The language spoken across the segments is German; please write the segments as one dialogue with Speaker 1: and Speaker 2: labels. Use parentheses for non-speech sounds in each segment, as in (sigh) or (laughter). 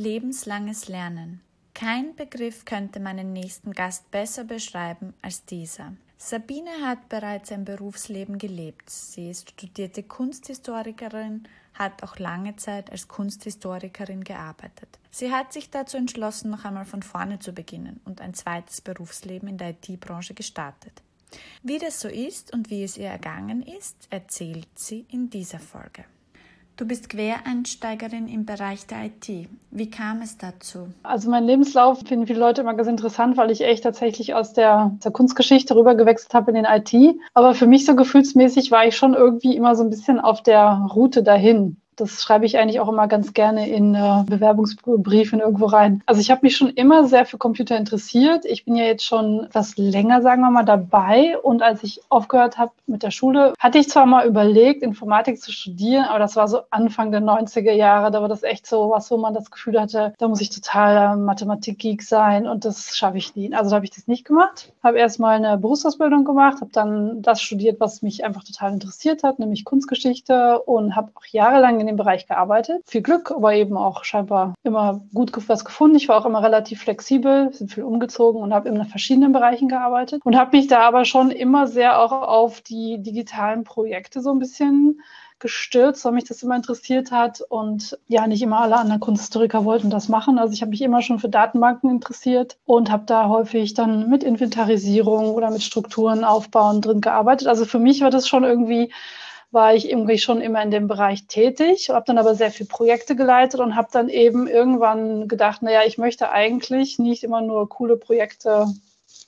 Speaker 1: Lebenslanges Lernen. Kein Begriff könnte meinen nächsten Gast besser beschreiben als dieser. Sabine hat bereits ein Berufsleben gelebt. Sie ist studierte Kunsthistorikerin, hat auch lange Zeit als Kunsthistorikerin gearbeitet. Sie hat sich dazu entschlossen, noch einmal von vorne zu beginnen und ein zweites Berufsleben in der IT-Branche gestartet. Wie das so ist und wie es ihr ergangen ist, erzählt sie in dieser Folge. Du bist Quereinsteigerin im Bereich der IT. Wie kam es dazu?
Speaker 2: Also mein Lebenslauf finden viele Leute immer ganz interessant, weil ich echt tatsächlich aus der, der Kunstgeschichte rüber gewechselt habe in den IT. Aber für mich so gefühlsmäßig war ich schon irgendwie immer so ein bisschen auf der Route dahin. Das schreibe ich eigentlich auch immer ganz gerne in äh, Bewerbungsbriefen irgendwo rein. Also ich habe mich schon immer sehr für Computer interessiert. Ich bin ja jetzt schon etwas länger, sagen wir mal, dabei. Und als ich aufgehört habe mit der Schule, hatte ich zwar mal überlegt, Informatik zu studieren, aber das war so Anfang der 90er Jahre. Da war das echt so was, wo man das Gefühl hatte, da muss ich total Mathematik-Geek sein und das schaffe ich nie. Also da habe ich das nicht gemacht. Habe erst mal eine Berufsausbildung gemacht, habe dann das studiert, was mich einfach total interessiert hat, nämlich Kunstgeschichte und habe auch jahrelang in dem Bereich gearbeitet. Viel Glück, aber eben auch scheinbar immer gut was gefunden. Ich war auch immer relativ flexibel, sind viel umgezogen und habe in verschiedenen Bereichen gearbeitet und habe mich da aber schon immer sehr auch auf die digitalen Projekte so ein bisschen gestürzt, weil mich das immer interessiert hat und ja, nicht immer alle anderen Kunsthistoriker wollten das machen. Also ich habe mich immer schon für Datenbanken interessiert und habe da häufig dann mit Inventarisierung oder mit Strukturen aufbauen drin gearbeitet. Also für mich war das schon irgendwie war ich irgendwie schon immer in dem Bereich tätig, habe dann aber sehr viele Projekte geleitet und habe dann eben irgendwann gedacht, naja, ich möchte eigentlich nicht immer nur coole Projekte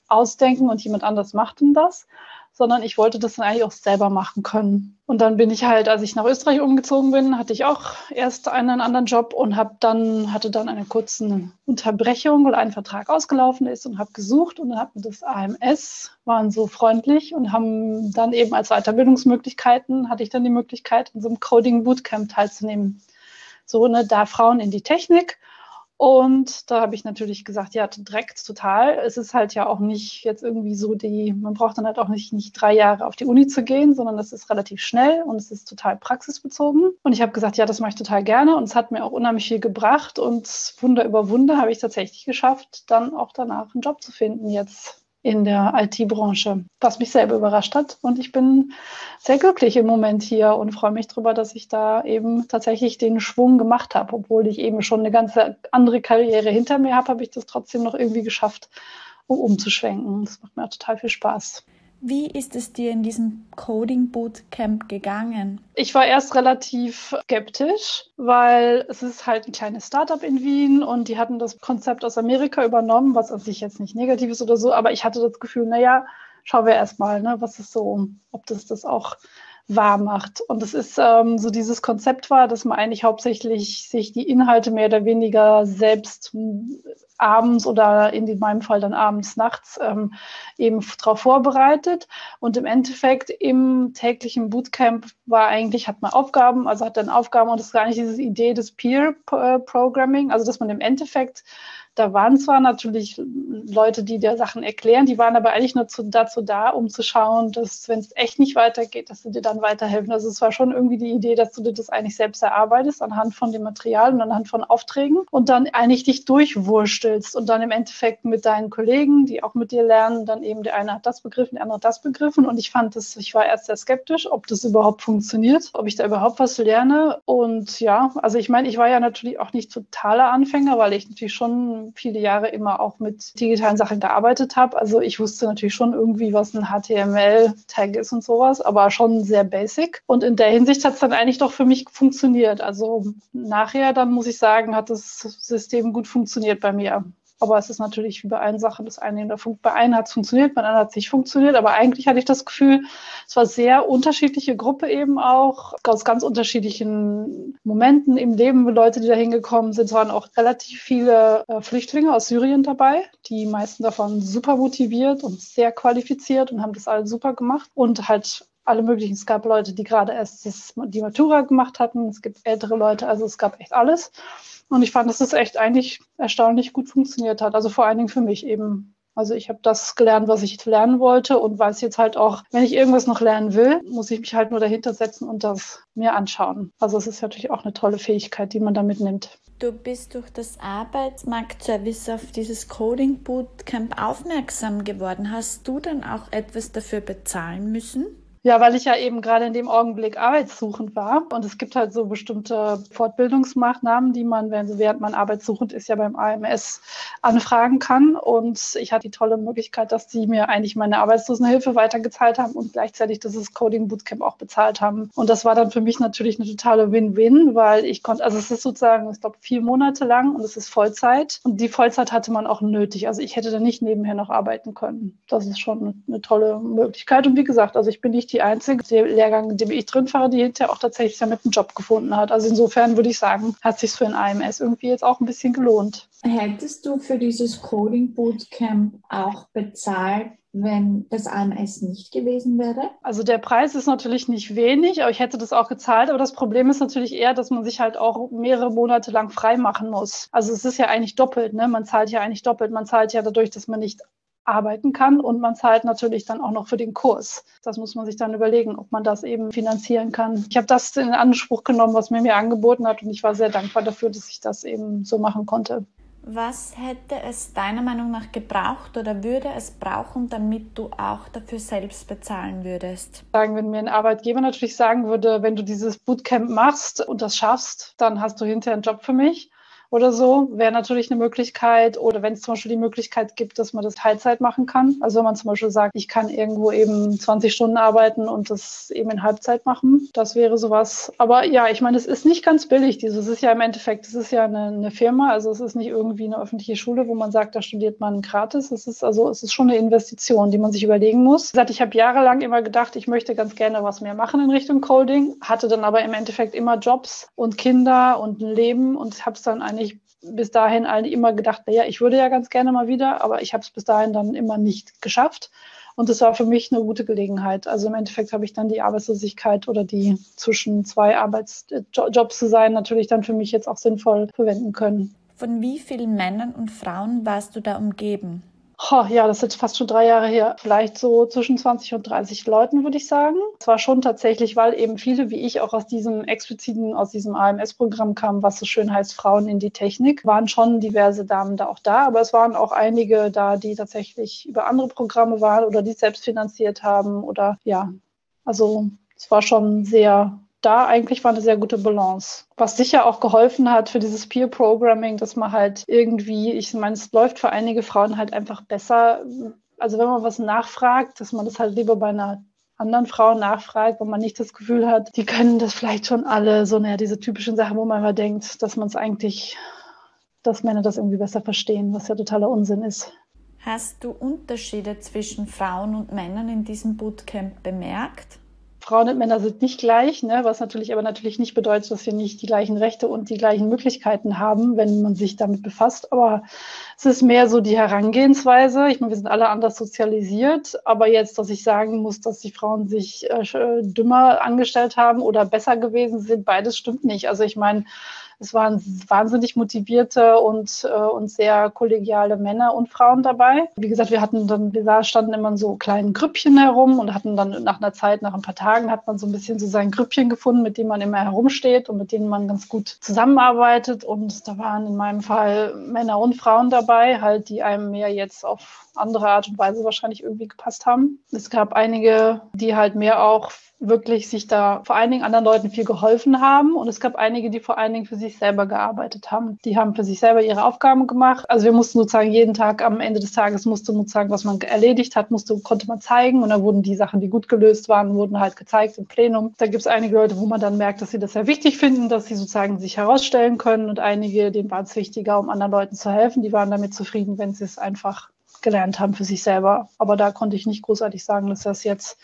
Speaker 2: ausdenken und jemand anders macht denn das, sondern ich wollte das dann eigentlich auch selber machen können. Und dann bin ich halt, als ich nach Österreich umgezogen bin, hatte ich auch erst einen anderen Job und habe dann hatte dann eine kurze Unterbrechung, weil ein Vertrag ausgelaufen ist und habe gesucht und dann hat mir das AMS waren so freundlich und haben dann eben als Weiterbildungsmöglichkeiten hatte ich dann die Möglichkeit in so einem Coding Bootcamp teilzunehmen. So ne, da Frauen in die Technik und da habe ich natürlich gesagt, ja, direkt total. Es ist halt ja auch nicht jetzt irgendwie so die, man braucht dann halt auch nicht, nicht drei Jahre auf die Uni zu gehen, sondern das ist relativ schnell und es ist total praxisbezogen. Und ich habe gesagt, ja, das mache ich total gerne und es hat mir auch unheimlich viel gebracht und Wunder über Wunder habe ich tatsächlich geschafft, dann auch danach einen Job zu finden jetzt in der IT-Branche, was mich selber überrascht hat. Und ich bin sehr glücklich im Moment hier und freue mich darüber, dass ich da eben tatsächlich den Schwung gemacht habe. Obwohl ich eben schon eine ganze andere Karriere hinter mir habe, habe ich das trotzdem noch irgendwie geschafft, um umzuschwenken. Das macht mir total viel Spaß.
Speaker 1: Wie ist es dir in diesem Coding Bootcamp gegangen?
Speaker 2: Ich war erst relativ skeptisch, weil es ist halt ein kleines Startup in Wien und die hatten das Konzept aus Amerika übernommen, was an sich jetzt nicht negativ ist oder so, aber ich hatte das Gefühl, naja, schauen wir erstmal, ne, was ist so, ob das das auch wahr macht. Und es ist ähm, so dieses Konzept war, dass man eigentlich hauptsächlich sich die Inhalte mehr oder weniger selbst abends oder in meinem Fall dann abends, nachts ähm, eben darauf vorbereitet. Und im Endeffekt im täglichen Bootcamp war eigentlich, hat man Aufgaben, also hat dann Aufgaben und das ist gar nicht diese Idee des Peer äh, also dass man im Endeffekt da waren zwar natürlich Leute, die dir Sachen erklären, die waren aber eigentlich nur zu, dazu da, um zu schauen, dass, wenn es echt nicht weitergeht, dass sie dir dann weiterhelfen. Also es war schon irgendwie die Idee, dass du dir das eigentlich selbst erarbeitest anhand von dem Material und anhand von Aufträgen und dann eigentlich dich durchwurstelst und dann im Endeffekt mit deinen Kollegen, die auch mit dir lernen, dann eben der eine hat das begriffen, der andere hat das begriffen und ich fand das, ich war erst sehr skeptisch, ob das überhaupt funktioniert, ob ich da überhaupt was lerne und ja, also ich meine, ich war ja natürlich auch nicht totaler Anfänger, weil ich natürlich schon viele Jahre immer auch mit digitalen Sachen gearbeitet habe. Also ich wusste natürlich schon irgendwie, was ein HTML-Tag ist und sowas, aber schon sehr basic. Und in der Hinsicht hat es dann eigentlich doch für mich funktioniert. Also nachher, dann muss ich sagen, hat das System gut funktioniert bei mir. Aber es ist natürlich wie bei allen Sachen, das eine der Funk bei einem hat es funktioniert, bei anderen hat es nicht funktioniert. Aber eigentlich hatte ich das Gefühl, es war sehr unterschiedliche Gruppe eben auch, aus ganz unterschiedlichen Momenten im Leben, Leute, die da hingekommen sind. Es waren auch relativ viele äh, Flüchtlinge aus Syrien dabei, die meisten davon super motiviert und sehr qualifiziert und haben das alle super gemacht. Und halt alle möglichen. Es gab Leute, die gerade erst die Matura gemacht hatten. Es gibt ältere Leute, also es gab echt alles. Und ich fand, dass es echt eigentlich erstaunlich gut funktioniert hat. Also vor allen Dingen für mich eben. Also ich habe das gelernt, was ich lernen wollte und weiß jetzt halt auch, wenn ich irgendwas noch lernen will, muss ich mich halt nur dahinter setzen und das mir anschauen. Also es ist natürlich auch eine tolle Fähigkeit, die man da mitnimmt.
Speaker 1: Du bist durch das Arbeitsmarktservice auf dieses Coding Bootcamp aufmerksam geworden. Hast du dann auch etwas dafür bezahlen müssen?
Speaker 2: Ja, weil ich ja eben gerade in dem Augenblick arbeitssuchend war. Und es gibt halt so bestimmte Fortbildungsmaßnahmen, die man, während man arbeitssuchend ist, ja beim AMS anfragen kann. Und ich hatte die tolle Möglichkeit, dass die mir eigentlich meine Arbeitslosenhilfe weitergezahlt haben und gleichzeitig dieses Coding Bootcamp auch bezahlt haben. Und das war dann für mich natürlich eine totale Win-Win, weil ich konnte, also es ist sozusagen, ich glaube, vier Monate lang und es ist Vollzeit. Und die Vollzeit hatte man auch nötig. Also ich hätte da nicht nebenher noch arbeiten können. Das ist schon eine, tolle Möglichkeit. Und wie gesagt, also ich bin nicht die einzige Lehrgang, in dem ich drin fahre, die hinterher auch tatsächlich damit einen Job gefunden hat. Also insofern würde ich sagen, hat sich für ein AMS irgendwie jetzt auch ein bisschen gelohnt.
Speaker 1: Hättest du für dieses Coding Bootcamp auch bezahlt, wenn das AMS nicht gewesen wäre?
Speaker 2: Also der Preis ist natürlich nicht wenig, aber ich hätte das auch gezahlt. Aber das Problem ist natürlich eher, dass man sich halt auch mehrere Monate lang frei machen muss. Also es ist ja eigentlich doppelt, ne? Man zahlt ja eigentlich doppelt. Man zahlt ja dadurch, dass man nicht arbeiten kann und man zahlt natürlich dann auch noch für den Kurs. Das muss man sich dann überlegen, ob man das eben finanzieren kann. Ich habe das in Anspruch genommen, was mir mir angeboten hat und ich war sehr dankbar dafür, dass ich das eben so machen konnte.
Speaker 1: Was hätte es deiner Meinung nach gebraucht oder würde es brauchen, damit du auch dafür selbst bezahlen würdest?
Speaker 2: Sagen, wenn mir ein Arbeitgeber natürlich sagen würde, wenn du dieses Bootcamp machst und das schaffst, dann hast du hinterher einen Job für mich oder so, wäre natürlich eine Möglichkeit. Oder wenn es zum Beispiel die Möglichkeit gibt, dass man das Teilzeit machen kann. Also wenn man zum Beispiel sagt, ich kann irgendwo eben 20 Stunden arbeiten und das eben in Halbzeit machen, das wäre sowas. Aber ja, ich meine, es ist nicht ganz billig. Dieses ist ja im Endeffekt, es ist ja eine, eine Firma, also es ist nicht irgendwie eine öffentliche Schule, wo man sagt, da studiert man gratis. Es ist also, es ist schon eine Investition, die man sich überlegen muss. Wie gesagt, ich habe jahrelang immer gedacht, ich möchte ganz gerne was mehr machen in Richtung Coding, hatte dann aber im Endeffekt immer Jobs und Kinder und ein Leben und habe es dann eigentlich bis dahin immer gedacht, naja, ich würde ja ganz gerne mal wieder, aber ich habe es bis dahin dann immer nicht geschafft. Und das war für mich eine gute Gelegenheit. Also im Endeffekt habe ich dann die Arbeitslosigkeit oder die zwischen zwei Arbeitsjobs zu sein natürlich dann für mich jetzt auch sinnvoll verwenden können.
Speaker 1: Von wie vielen Männern und Frauen warst du da umgeben?
Speaker 2: Oh, ja, das ist fast schon drei Jahre her. Vielleicht so zwischen 20 und 30 Leuten, würde ich sagen. Es war schon tatsächlich, weil eben viele wie ich auch aus diesem expliziten, aus diesem AMS-Programm kamen, was so schön heißt Frauen in die Technik, waren schon diverse Damen da auch da. Aber es waren auch einige da, die tatsächlich über andere Programme waren oder die selbst finanziert haben oder ja. Also es war schon sehr da eigentlich war eine sehr gute Balance. Was sicher auch geholfen hat für dieses Peer Programming, dass man halt irgendwie, ich meine, es läuft für einige Frauen halt einfach besser. Also wenn man was nachfragt, dass man das halt lieber bei einer anderen Frau nachfragt, wo man nicht das Gefühl hat, die können das vielleicht schon alle, so naja, diese typischen Sachen, wo man immer denkt, dass man es eigentlich, dass Männer das irgendwie besser verstehen, was ja totaler Unsinn ist.
Speaker 1: Hast du Unterschiede zwischen Frauen und Männern in diesem Bootcamp bemerkt?
Speaker 2: Frauen und Männer sind nicht gleich, ne? was natürlich aber natürlich nicht bedeutet, dass wir nicht die gleichen Rechte und die gleichen Möglichkeiten haben, wenn man sich damit befasst. Aber es ist mehr so die Herangehensweise. Ich meine, wir sind alle anders sozialisiert, aber jetzt, dass ich sagen muss, dass die Frauen sich äh, dümmer angestellt haben oder besser gewesen sind, beides stimmt nicht. Also ich meine, es waren wahnsinnig motivierte und, äh, und sehr kollegiale Männer und Frauen dabei. Wie gesagt, wir hatten dann, wir standen immer in so kleinen Grüppchen herum und hatten dann nach einer Zeit, nach ein paar Tagen, hat man so ein bisschen so sein Grüppchen gefunden, mit dem man immer herumsteht und mit denen man ganz gut zusammenarbeitet. Und da waren in meinem Fall Männer und Frauen dabei, halt, die einem mehr jetzt auf andere Art und Weise wahrscheinlich irgendwie gepasst haben. Es gab einige, die halt mehr auch wirklich sich da vor allen Dingen anderen Leuten viel geholfen haben. Und es gab einige, die vor allen Dingen für sich selber gearbeitet haben. Die haben für sich selber ihre Aufgaben gemacht. Also wir mussten sozusagen jeden Tag am Ende des Tages musste sozusagen, was man erledigt hat, musste, konnte man zeigen. Und dann wurden die Sachen, die gut gelöst waren, wurden halt gezeigt im Plenum. Da gibt es einige Leute, wo man dann merkt, dass sie das sehr wichtig finden, dass sie sozusagen sich herausstellen können. Und einige, denen war es wichtiger, um anderen Leuten zu helfen. Die waren damit zufrieden, wenn sie es einfach gelernt haben für sich selber. Aber da konnte ich nicht großartig sagen, dass das jetzt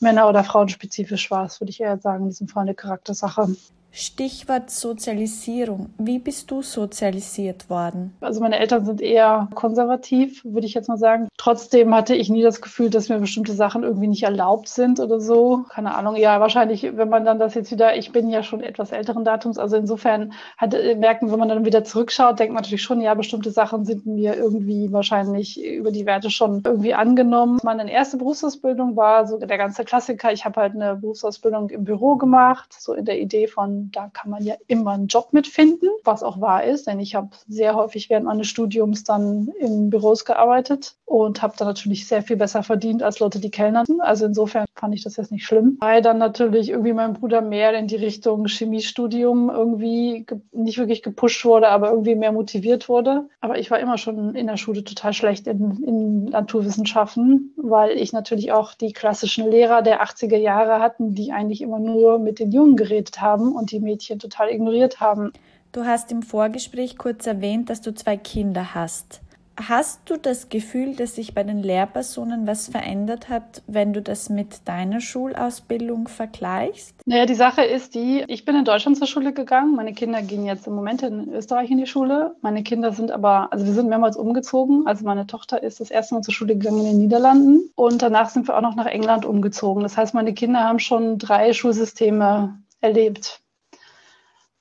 Speaker 2: Männer- oder Frauenspezifisch war. Das würde ich eher sagen, in diesem Fall eine Charaktersache.
Speaker 1: Stichwort Sozialisierung. Wie bist du sozialisiert worden?
Speaker 2: Also meine Eltern sind eher konservativ, würde ich jetzt mal sagen. Trotzdem hatte ich nie das Gefühl, dass mir bestimmte Sachen irgendwie nicht erlaubt sind oder so. Keine Ahnung. Ja, wahrscheinlich, wenn man dann das jetzt wieder, ich bin ja schon etwas älteren Datums, also insofern hat, äh, merken, wenn man dann wieder zurückschaut, denkt man natürlich schon, ja, bestimmte Sachen sind mir irgendwie wahrscheinlich über die Werte schon irgendwie angenommen. Meine erste Berufsausbildung war so der ganze Klassiker. Ich habe halt eine Berufsausbildung im Büro gemacht, so in der Idee von da kann man ja immer einen Job mitfinden, was auch wahr ist, denn ich habe sehr häufig während meines Studiums dann in Büros gearbeitet und habe dann natürlich sehr viel besser verdient als Leute, die kellnerten. Also insofern fand ich das jetzt nicht schlimm. Weil dann natürlich irgendwie mein Bruder mehr in die Richtung Chemiestudium irgendwie nicht wirklich gepusht wurde, aber irgendwie mehr motiviert wurde. Aber ich war immer schon in der Schule total schlecht in, in Naturwissenschaften, weil ich natürlich auch die klassischen Lehrer der 80er Jahre hatten, die eigentlich immer nur mit den Jungen geredet haben und die Mädchen total ignoriert haben.
Speaker 1: Du hast im Vorgespräch kurz erwähnt, dass du zwei Kinder hast. Hast du das Gefühl, dass sich bei den Lehrpersonen was verändert hat, wenn du das mit deiner Schulausbildung vergleichst?
Speaker 2: Naja, die Sache ist die, ich bin in Deutschland zur Schule gegangen. Meine Kinder gehen jetzt im Moment in Österreich in die Schule. Meine Kinder sind aber, also wir sind mehrmals umgezogen. Also meine Tochter ist das erste Mal zur Schule gegangen in den Niederlanden und danach sind wir auch noch nach England umgezogen. Das heißt, meine Kinder haben schon drei Schulsysteme erlebt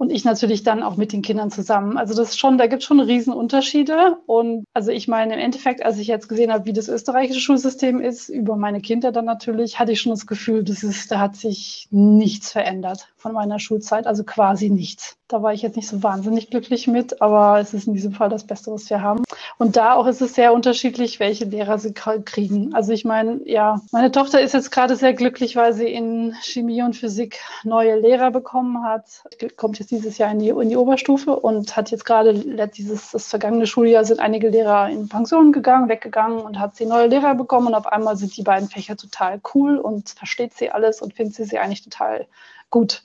Speaker 2: und ich natürlich dann auch mit den Kindern zusammen. Also das ist schon, da gibt es schon Riesenunterschiede. Und also ich meine, im Endeffekt, als ich jetzt gesehen habe, wie das österreichische Schulsystem ist, über meine Kinder dann natürlich, hatte ich schon das Gefühl, das ist, da hat sich nichts verändert von meiner Schulzeit, also quasi nichts. Da war ich jetzt nicht so wahnsinnig glücklich mit, aber es ist in diesem Fall das Beste, was wir haben. Und da auch ist es sehr unterschiedlich, welche Lehrer sie kriegen. Also ich meine, ja, meine Tochter ist jetzt gerade sehr glücklich, weil sie in Chemie und Physik neue Lehrer bekommen hat. Kommt jetzt dieses Jahr in die, in die Oberstufe und hat jetzt gerade dieses das vergangene Schuljahr sind einige Lehrer in Pension gegangen, weggegangen und hat sie neue Lehrer bekommen und auf einmal sind die beiden Fächer total cool und versteht sie alles und findet sie sie eigentlich total gut.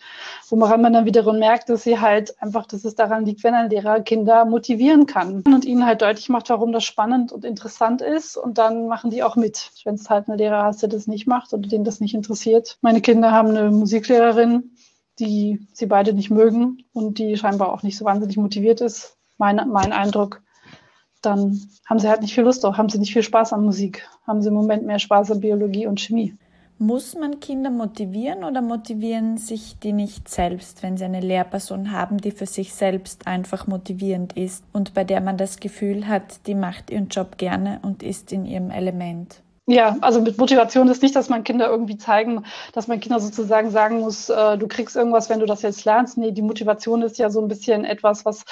Speaker 2: Woran man dann wiederum merkt, dass sie halt einfach, dass es daran liegt, wenn ein Lehrer Kinder motivieren kann und ihnen halt deutlich macht, warum das spannend und interessant ist und dann machen die auch mit. Wenn es halt einen Lehrer hast, der das nicht macht oder den das nicht interessiert. Meine Kinder haben eine Musiklehrerin, die sie beide nicht mögen und die scheinbar auch nicht so wahnsinnig motiviert ist. Mein, mein Eindruck. Dann haben sie halt nicht viel Lust auf, haben sie nicht viel Spaß an Musik, haben sie im Moment mehr Spaß an Biologie und Chemie.
Speaker 1: Muss man Kinder motivieren oder motivieren sich die nicht selbst, wenn sie eine Lehrperson haben, die für sich selbst einfach motivierend ist und bei der man das Gefühl hat, die macht ihren Job gerne und ist in ihrem Element?
Speaker 2: Ja, also mit Motivation ist nicht, dass man Kinder irgendwie zeigen, dass man Kinder sozusagen sagen muss, äh, du kriegst irgendwas, wenn du das jetzt lernst. Nee, die Motivation ist ja so ein bisschen etwas, was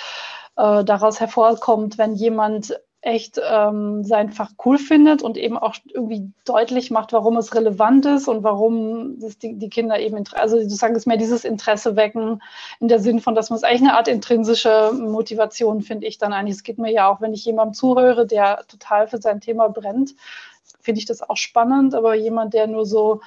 Speaker 2: äh, daraus hervorkommt, wenn jemand echt ähm, sein Fach cool findet und eben auch irgendwie deutlich macht, warum es relevant ist und warum die, die Kinder eben, also sozusagen ist mehr dieses Interesse wecken in der Sinn von, dass man es eigentlich eine Art intrinsische Motivation, finde ich dann eigentlich. Es geht mir ja auch, wenn ich jemandem zuhöre, der total für sein Thema brennt, finde ich das auch spannend, aber jemand, der nur so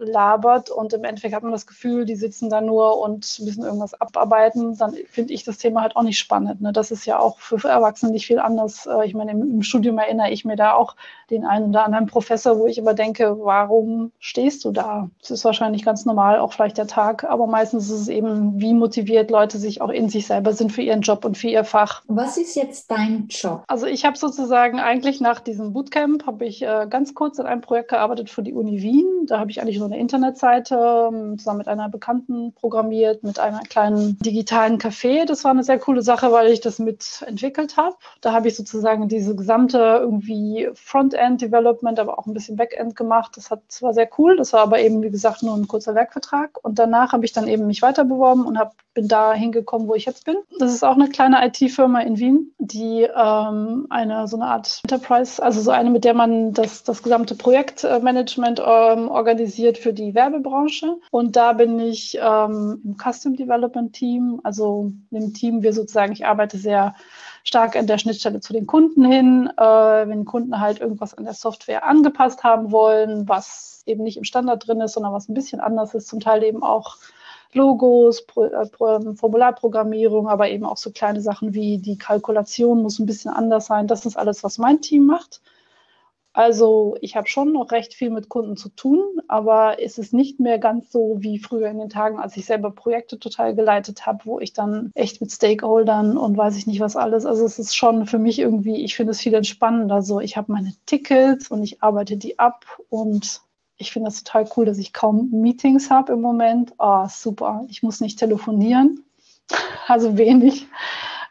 Speaker 2: labert und im Endeffekt hat man das Gefühl, die sitzen da nur und müssen irgendwas abarbeiten, dann finde ich das Thema halt auch nicht spannend. Ne? Das ist ja auch für Erwachsene nicht viel anders. Äh, ich meine, im, im, Studium erinnere ich mir da auch den einen oder anderen Professor, wo ich immer denke, warum stehst du da? Es ist wahrscheinlich ganz normal, auch vielleicht der Tag, aber meistens ist es eben, wie motiviert Leute sich auch in sich selber sind für ihren Job und für ihr Fach.
Speaker 1: Was ist jetzt dein Job?
Speaker 2: Also ich habe sozusagen eigentlich nach diesem Bootcamp, habe ich äh, ganz kurz in einem Projekt gearbeitet für die Uni Wien. Da habe ich eigentlich nur eine Internetseite ähm, zusammen mit einer Bekannten programmiert, mit einem kleinen digitalen Café. Das war eine sehr coole Sache, weil ich das mitentwickelt habe. Da habe ich sozusagen diese gesamte irgendwie Frontend-Development, aber auch ein bisschen Backend gemacht. Das, hat, das war sehr cool. Das war aber eben, wie gesagt, nur ein kurzer Werkvertrag. Und danach habe ich dann eben mich weiter beworben und hab, bin da hingekommen, wo ich jetzt bin. Das ist auch eine kleine IT-Firma in Wien, die ähm, eine so eine Art Enterprise, also so eine, mit der man das, das gesamte Projektmanagement ähm, organisiert für die Werbebranche. Und da bin ich ähm, im Custom Development Team, also im Team, wir sozusagen, ich arbeite sehr stark an der Schnittstelle zu den Kunden hin, äh, wenn Kunden halt irgendwas an der Software angepasst haben wollen, was eben nicht im Standard drin ist, sondern was ein bisschen anders ist, zum Teil eben auch Logos, Pro, äh, Formularprogrammierung, aber eben auch so kleine Sachen wie die Kalkulation muss ein bisschen anders sein. Das ist alles, was mein Team macht. Also ich habe schon noch recht viel mit Kunden zu tun, aber es ist nicht mehr ganz so wie früher in den Tagen, als ich selber Projekte total geleitet habe, wo ich dann echt mit Stakeholdern und weiß ich nicht was alles. Also es ist schon für mich irgendwie, ich finde es viel entspannender. So, ich habe meine Tickets und ich arbeite die ab und ich finde das total cool, dass ich kaum Meetings habe im Moment. Ah, oh, super. Ich muss nicht telefonieren, (laughs) also wenig.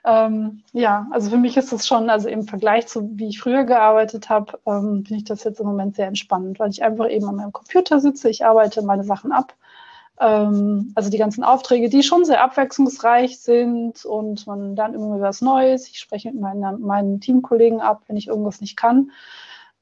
Speaker 2: Ähm, ja, also für mich ist das schon, also im Vergleich zu wie ich früher gearbeitet habe, ähm, finde ich das jetzt im Moment sehr entspannend, weil ich einfach eben an meinem Computer sitze, ich arbeite meine Sachen ab. Ähm, also die ganzen Aufträge, die schon sehr abwechslungsreich sind und man dann immer was Neues. Ich spreche mit meinen, meinen Teamkollegen ab, wenn ich irgendwas nicht kann.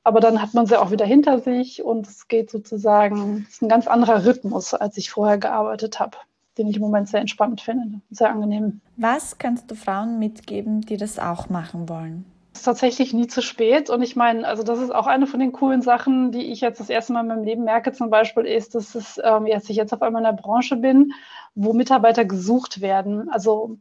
Speaker 2: Aber dann hat man sie auch wieder hinter sich und es geht sozusagen, es ist ein ganz anderer Rhythmus, als ich vorher gearbeitet habe den ich im Moment sehr entspannt finde, sehr angenehm.
Speaker 1: Was kannst du Frauen mitgeben, die das auch machen wollen?
Speaker 2: Es ist tatsächlich nie zu spät. Und ich meine, also das ist auch eine von den coolen Sachen, die ich jetzt das erste Mal in meinem Leben merke, zum Beispiel ist, dass es, ähm, jetzt ich jetzt auf einmal in der Branche bin, wo Mitarbeiter gesucht werden. Also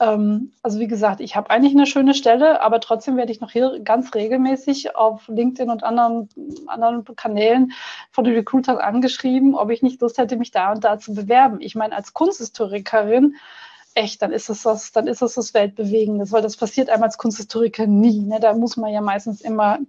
Speaker 2: ähm, also wie gesagt, ich habe eigentlich eine schöne Stelle, aber trotzdem werde ich noch hier ganz regelmäßig auf LinkedIn und anderen, anderen Kanälen von den Recruitern angeschrieben, ob ich nicht Lust hätte, mich da und da zu bewerben. Ich meine, als Kunsthistorikerin echt, dann ist es das, dann ist es das Weltbewegendes, weil das passiert einem als Kunsthistoriker nie. Ne? Da muss man ja meistens immer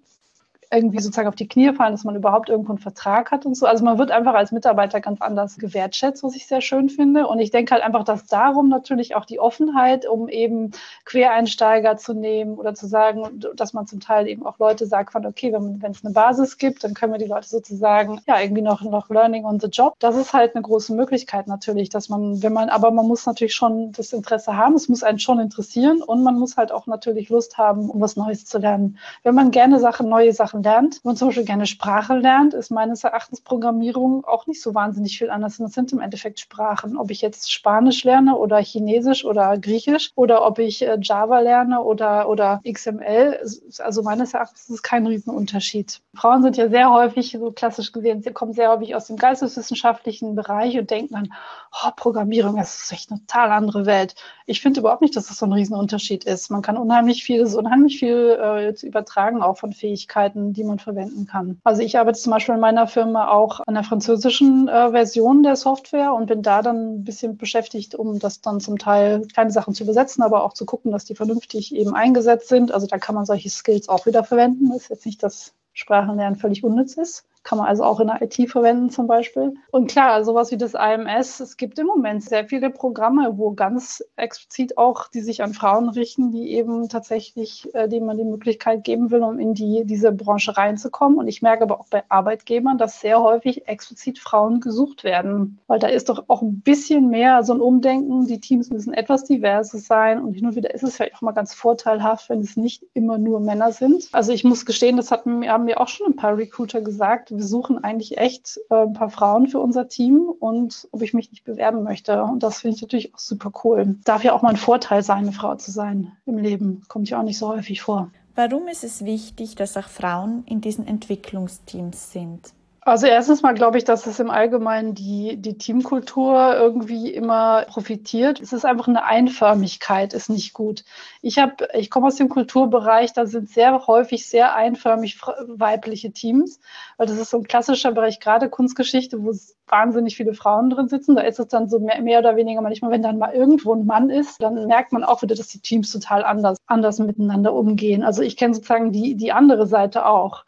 Speaker 2: irgendwie sozusagen auf die Knie fallen, dass man überhaupt irgendwo einen Vertrag hat und so. Also man wird einfach als Mitarbeiter ganz anders gewertschätzt, was ich sehr schön finde. Und ich denke halt einfach, dass darum natürlich auch die Offenheit, um eben Quereinsteiger zu nehmen oder zu sagen, dass man zum Teil eben auch Leute sagt von, okay, wenn, es eine Basis gibt, dann können wir die Leute sozusagen ja irgendwie noch, noch Learning on the Job. Das ist halt eine große Möglichkeit natürlich, dass man, wenn man, aber man muss natürlich schon das Interesse haben, es muss einen schon interessieren und man muss halt auch natürlich Lust haben, um was Neues zu lernen. Wenn man gerne Sachen, neue Sachen Sachen lernt. Wenn man zum Beispiel gerne Sprache lernt, ist meines Erachtens Programmierung auch nicht so wahnsinnig viel anders. Das sind im Endeffekt Sprachen. Ob ich jetzt Spanisch lerne oder Chinesisch oder Griechisch oder ob ich äh, Java lerne oder, oder XML, also meines Erachtens ist es kein Riesenunterschied. Frauen sind ja sehr häufig, so klassisch gesehen, sie kommen sehr häufig aus dem geisteswissenschaftlichen Bereich und denken dann, oh, Programmierung, das ist echt eine total andere Welt. Ich finde überhaupt nicht, dass das so ein Riesenunterschied ist. Man kann unheimlich viel, so unheimlich viel äh, übertragen, auch von Fähigkeiten die man verwenden kann. Also ich arbeite zum Beispiel in meiner Firma auch an der französischen äh, Version der Software und bin da dann ein bisschen beschäftigt, um das dann zum Teil kleine Sachen zu übersetzen, aber auch zu gucken, dass die vernünftig eben eingesetzt sind. Also da kann man solche Skills auch wieder verwenden. Ist jetzt nicht, dass Sprachenlernen völlig unnütz ist. Kann man also auch in der IT verwenden zum Beispiel. Und klar, sowas wie das IMS, es gibt im Moment sehr viele Programme, wo ganz explizit auch, die sich an Frauen richten, die eben tatsächlich, äh, denen man die Möglichkeit geben will, um in die, diese Branche reinzukommen. Und ich merke aber auch bei Arbeitgebern, dass sehr häufig explizit Frauen gesucht werden. Weil da ist doch auch ein bisschen mehr so ein Umdenken. Die Teams müssen etwas diverser sein. Und hin und wieder ist es ja auch mal ganz vorteilhaft, wenn es nicht immer nur Männer sind. Also ich muss gestehen, das hat, haben mir auch schon ein paar Recruiter gesagt, wir suchen eigentlich echt äh, ein paar Frauen für unser Team und ob ich mich nicht bewerben möchte. Und das finde ich natürlich auch super cool. Darf ja auch mal ein Vorteil sein, eine Frau zu sein im Leben. Kommt ja auch nicht so häufig vor.
Speaker 1: Warum ist es wichtig, dass auch Frauen in diesen Entwicklungsteams sind?
Speaker 2: Also erstens mal glaube ich, dass es im Allgemeinen die, die Teamkultur irgendwie immer profitiert. Es ist einfach eine Einförmigkeit, ist nicht gut. Ich habe, ich komme aus dem Kulturbereich, da sind sehr häufig sehr einförmig weibliche Teams, weil das ist so ein klassischer Bereich, gerade Kunstgeschichte, wo wahnsinnig viele Frauen drin sitzen. Da ist es dann so mehr, mehr oder weniger manchmal, wenn dann mal irgendwo ein Mann ist, dann merkt man auch wieder, dass die Teams total anders, anders miteinander umgehen. Also ich kenne sozusagen die, die andere Seite auch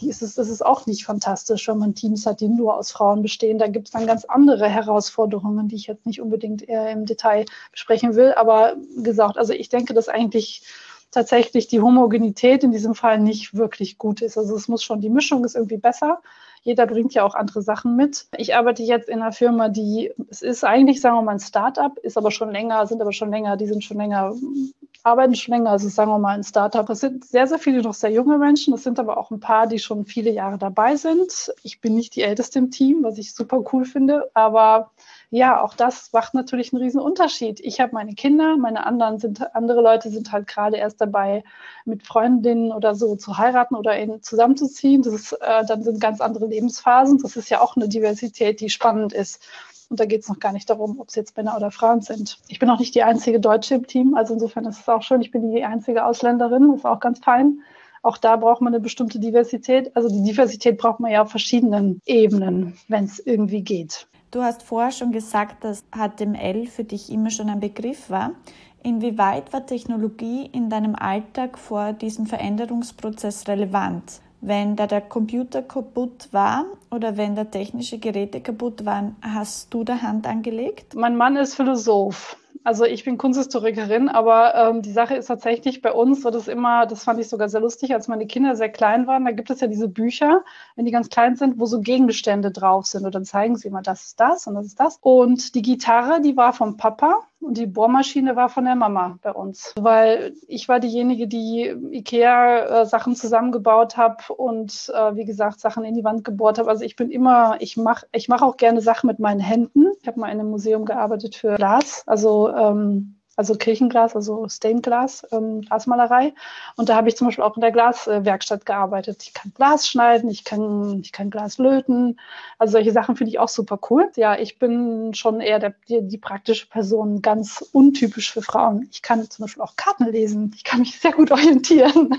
Speaker 2: die ist es, das ist auch nicht fantastisch, wenn man Teams hat, die nur aus Frauen bestehen. Da gibt es dann ganz andere Herausforderungen, die ich jetzt nicht unbedingt im Detail besprechen will. Aber gesagt, also ich denke, dass eigentlich tatsächlich die Homogenität in diesem Fall nicht wirklich gut ist. Also es muss schon, die Mischung ist irgendwie besser. Jeder bringt ja auch andere Sachen mit. Ich arbeite jetzt in einer Firma, die, es ist eigentlich, sagen wir mal, ein Start-up, ist aber schon länger, sind aber schon länger, die sind schon länger arbeiten schon länger, also sagen wir mal ein Startup. Es sind sehr, sehr viele noch sehr junge Menschen. Es sind aber auch ein paar, die schon viele Jahre dabei sind. Ich bin nicht die Älteste im Team, was ich super cool finde. Aber ja, auch das macht natürlich einen riesen Unterschied. Ich habe meine Kinder, meine anderen sind, andere Leute sind halt gerade erst dabei, mit Freundinnen oder so zu heiraten oder in, zusammenzuziehen. Das ist, äh, dann sind ganz andere Lebensphasen. Das ist ja auch eine Diversität, die spannend ist. Und da geht es noch gar nicht darum, ob es jetzt Männer oder Frauen sind. Ich bin auch nicht die einzige Deutsche im Team, also insofern ist es auch schön. Ich bin die einzige Ausländerin, ist auch ganz fein. auch da braucht man eine bestimmte Diversität. Also die Diversität braucht man ja auf verschiedenen Ebenen, wenn es irgendwie geht.
Speaker 1: Du hast vorher schon gesagt, dass HTML für dich immer schon ein Begriff war. Inwieweit war Technologie in deinem Alltag vor diesem Veränderungsprozess relevant? Wenn da der Computer kaputt war oder wenn da technische Geräte kaputt waren, hast du da Hand angelegt?
Speaker 2: Mein Mann ist Philosoph. Also ich bin Kunsthistorikerin, aber ähm, die Sache ist tatsächlich bei uns so, dass immer, das fand ich sogar sehr lustig, als meine Kinder sehr klein waren, da gibt es ja diese Bücher, wenn die ganz klein sind, wo so Gegenstände drauf sind und dann zeigen sie immer, das ist das und das ist das. Und die Gitarre, die war vom Papa und die Bohrmaschine war von der Mama bei uns, weil ich war diejenige, die Ikea-Sachen zusammengebaut habe und äh, wie gesagt Sachen in die Wand gebohrt habe. Also ich bin immer, ich mache ich mach auch gerne Sachen mit meinen Händen. Ich habe mal in einem Museum gearbeitet für Glas, also ähm, also Kirchenglas, also Stained Glas, ähm, Glasmalerei. Und da habe ich zum Beispiel auch in der Glaswerkstatt gearbeitet. Ich kann Glas schneiden, ich kann, ich kann Glas löten. Also solche Sachen finde ich auch super cool. Ja, ich bin schon eher der, die, die praktische Person, ganz untypisch für Frauen. Ich kann zum Beispiel auch Karten lesen. Ich kann mich sehr gut orientieren.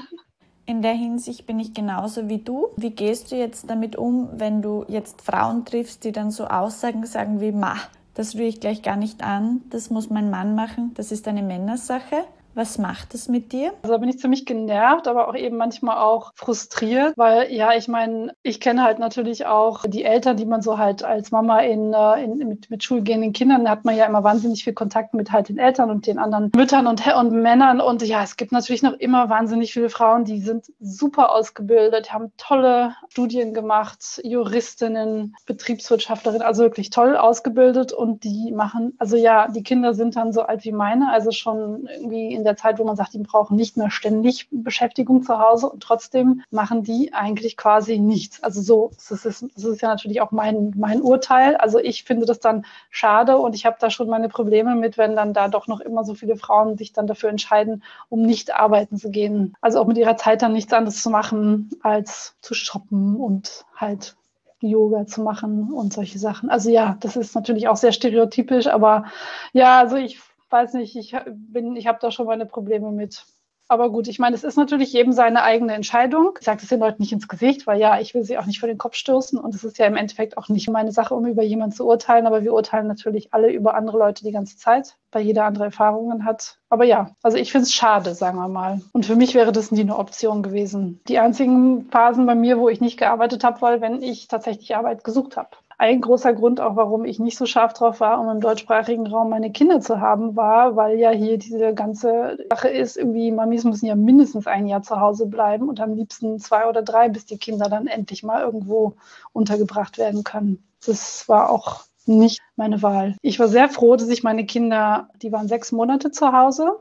Speaker 1: In der Hinsicht bin ich genauso wie du. Wie gehst du jetzt damit um, wenn du jetzt Frauen triffst, die dann so Aussagen sagen wie, ma, das rühre ich gleich gar nicht an, das muss mein Mann machen, das ist eine Männersache. Was macht es mit dir?
Speaker 2: Also da bin ich ziemlich genervt, aber auch eben manchmal auch frustriert, weil ja, ich meine, ich kenne halt natürlich auch die Eltern, die man so halt als Mama in, äh, in mit, mit schulgehenden Kindern hat man ja immer wahnsinnig viel Kontakt mit halt den Eltern und den anderen Müttern und, und Männern. Und ja, es gibt natürlich noch immer wahnsinnig viele Frauen, die sind super ausgebildet, haben tolle Studien gemacht, Juristinnen, Betriebswirtschaftlerinnen, also wirklich toll ausgebildet und die machen, also ja, die Kinder sind dann so alt wie meine, also schon irgendwie in in der Zeit, wo man sagt, die brauchen nicht mehr ständig Beschäftigung zu Hause und trotzdem machen die eigentlich quasi nichts. Also so, das ist, das ist ja natürlich auch mein, mein Urteil. Also ich finde das dann schade und ich habe da schon meine Probleme mit, wenn dann da doch noch immer so viele Frauen sich dann dafür entscheiden, um nicht arbeiten zu gehen. Also auch mit ihrer Zeit dann nichts anderes zu machen, als zu shoppen und halt Yoga zu machen und solche Sachen. Also ja, das ist natürlich auch sehr stereotypisch, aber ja, also ich weiß nicht, ich bin, ich habe da schon meine Probleme mit. Aber gut, ich meine, es ist natürlich jedem seine eigene Entscheidung. Ich sage das den Leuten nicht ins Gesicht, weil ja, ich will sie auch nicht vor den Kopf stoßen und es ist ja im Endeffekt auch nicht meine Sache, um über jemanden zu urteilen, aber wir urteilen natürlich alle über andere Leute die ganze Zeit, weil jeder andere Erfahrungen hat. Aber ja, also ich finde es schade, sagen wir mal. Und für mich wäre das nie eine Option gewesen. Die einzigen Phasen bei mir, wo ich nicht gearbeitet habe, war, wenn ich tatsächlich Arbeit gesucht habe ein großer Grund auch, warum ich nicht so scharf drauf war, um im deutschsprachigen Raum meine Kinder zu haben, war, weil ja hier diese ganze Sache ist, irgendwie Mamis müssen ja mindestens ein Jahr zu Hause bleiben und am liebsten zwei oder drei, bis die Kinder dann endlich mal irgendwo untergebracht werden können. Das war auch nicht meine Wahl. Ich war sehr froh, dass ich meine Kinder, die waren sechs Monate zu Hause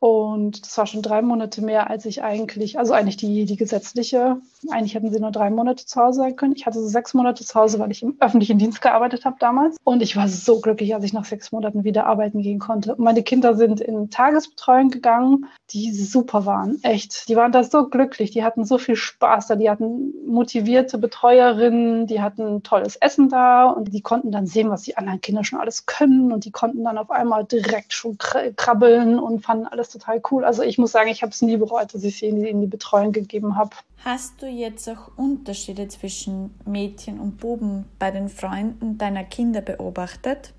Speaker 2: und das war schon drei Monate mehr, als ich eigentlich, also eigentlich die, die gesetzliche, eigentlich hätten sie nur drei Monate zu Hause sein können. Ich hatte so sechs Monate zu Hause, weil ich im öffentlichen Dienst gearbeitet habe damals. Und ich war so glücklich, als ich nach sechs Monaten wieder arbeiten gehen konnte. Meine Kinder sind in Tagesbetreuung gegangen, die super waren. Echt. Die waren da so glücklich. Die hatten so viel Spaß da. Die hatten motivierte Betreuerinnen, die hatten tolles Essen da und die konnten dann sehen, was die anderen Kinder schon alles können. Und die konnten dann auf einmal direkt schon krabbeln und fanden alles total cool. Also ich muss sagen, ich habe es nie bereut, dass ich sie in in die Betreuung gegeben habe.
Speaker 1: Hast du jetzt auch Unterschiede zwischen Mädchen und Buben bei den Freunden deiner Kinder beobachtet?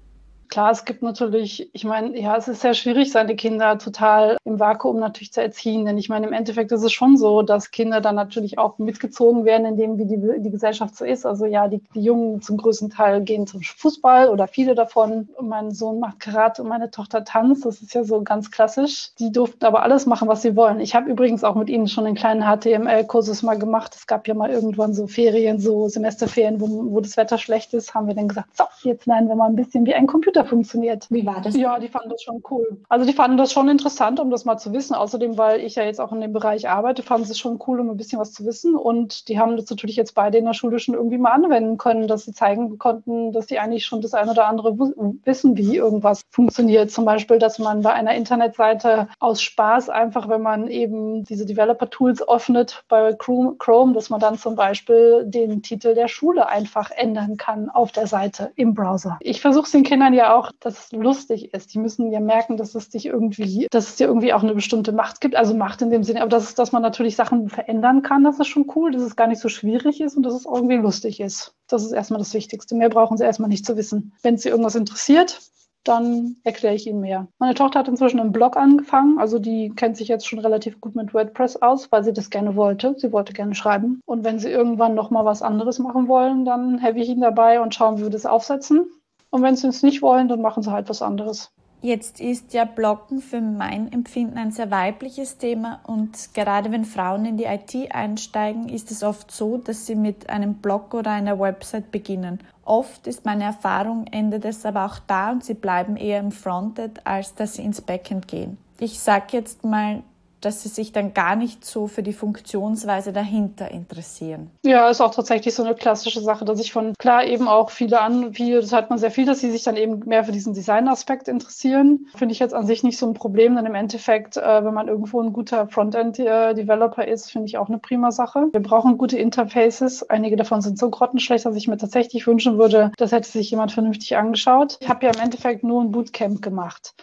Speaker 2: Klar, es gibt natürlich, ich meine, ja, es ist sehr schwierig, seine Kinder total im Vakuum natürlich zu erziehen. Denn ich meine, im Endeffekt ist es schon so, dass Kinder dann natürlich auch mitgezogen werden, in dem, wie die, die Gesellschaft so ist. Also ja, die, die Jungen zum größten Teil gehen zum Fußball oder viele davon. Mein Sohn macht Karate und meine Tochter tanzt. Das ist ja so ganz klassisch. Die durften aber alles machen, was sie wollen. Ich habe übrigens auch mit ihnen schon einen kleinen HTML-Kursus mal gemacht. Es gab ja mal irgendwann so Ferien, so Semesterferien, wo, wo das Wetter schlecht ist, haben wir dann gesagt, so, jetzt lernen wir mal ein bisschen wie ein Computer funktioniert.
Speaker 1: Wie war das?
Speaker 2: Ja, die fanden das schon cool. Also die fanden das schon interessant, um das mal zu wissen. Außerdem, weil ich ja jetzt auch in dem Bereich arbeite, fanden sie es schon cool, um ein bisschen was zu wissen. Und die haben das natürlich jetzt beide in der Schule schon irgendwie mal anwenden können, dass sie zeigen konnten, dass die eigentlich schon das eine oder andere wissen, wie irgendwas funktioniert. Zum Beispiel, dass man bei einer Internetseite aus Spaß einfach, wenn man eben diese Developer-Tools öffnet bei Chrome, dass man dann zum Beispiel den Titel der Schule einfach ändern kann auf der Seite im Browser. Ich versuche es den Kindern ja ja auch, dass es lustig ist. Die müssen ja merken, dass es dich irgendwie, dass es dir irgendwie auch eine bestimmte Macht gibt. Also Macht in dem Sinne, aber dass, dass man natürlich Sachen verändern kann, das ist schon cool, dass es gar nicht so schwierig ist und dass es irgendwie lustig ist. Das ist erstmal das Wichtigste. Mehr brauchen sie erstmal nicht zu wissen. Wenn sie irgendwas interessiert, dann erkläre ich Ihnen mehr. Meine Tochter hat inzwischen einen Blog angefangen, also die kennt sich jetzt schon relativ gut mit WordPress aus, weil sie das gerne wollte. Sie wollte gerne schreiben. Und wenn sie irgendwann noch mal was anderes machen wollen, dann helfe ich ihnen dabei und schauen, wie wir das aufsetzen. Und wenn sie es nicht wollen, dann machen sie halt was anderes.
Speaker 1: Jetzt ist ja Bloggen für mein Empfinden ein sehr weibliches Thema und gerade wenn Frauen in die IT einsteigen, ist es oft so, dass sie mit einem Blog oder einer Website beginnen. Oft ist meine Erfahrung, endet es aber auch da und sie bleiben eher im Frontend, als dass sie ins Backend gehen. Ich sage jetzt mal dass sie sich dann gar nicht so für die Funktionsweise dahinter interessieren.
Speaker 2: Ja, ist auch tatsächlich so eine klassische Sache, dass ich von klar eben auch viele an, wie, das hat man sehr viel, dass sie sich dann eben mehr für diesen Design-Aspekt interessieren. Finde ich jetzt an sich nicht so ein Problem, denn im Endeffekt, äh, wenn man irgendwo ein guter Frontend-Developer ist, finde ich auch eine prima Sache. Wir brauchen gute Interfaces. Einige davon sind so grottenschlecht, dass ich mir tatsächlich wünschen würde, das hätte sich jemand vernünftig angeschaut. Ich habe ja im Endeffekt nur ein Bootcamp gemacht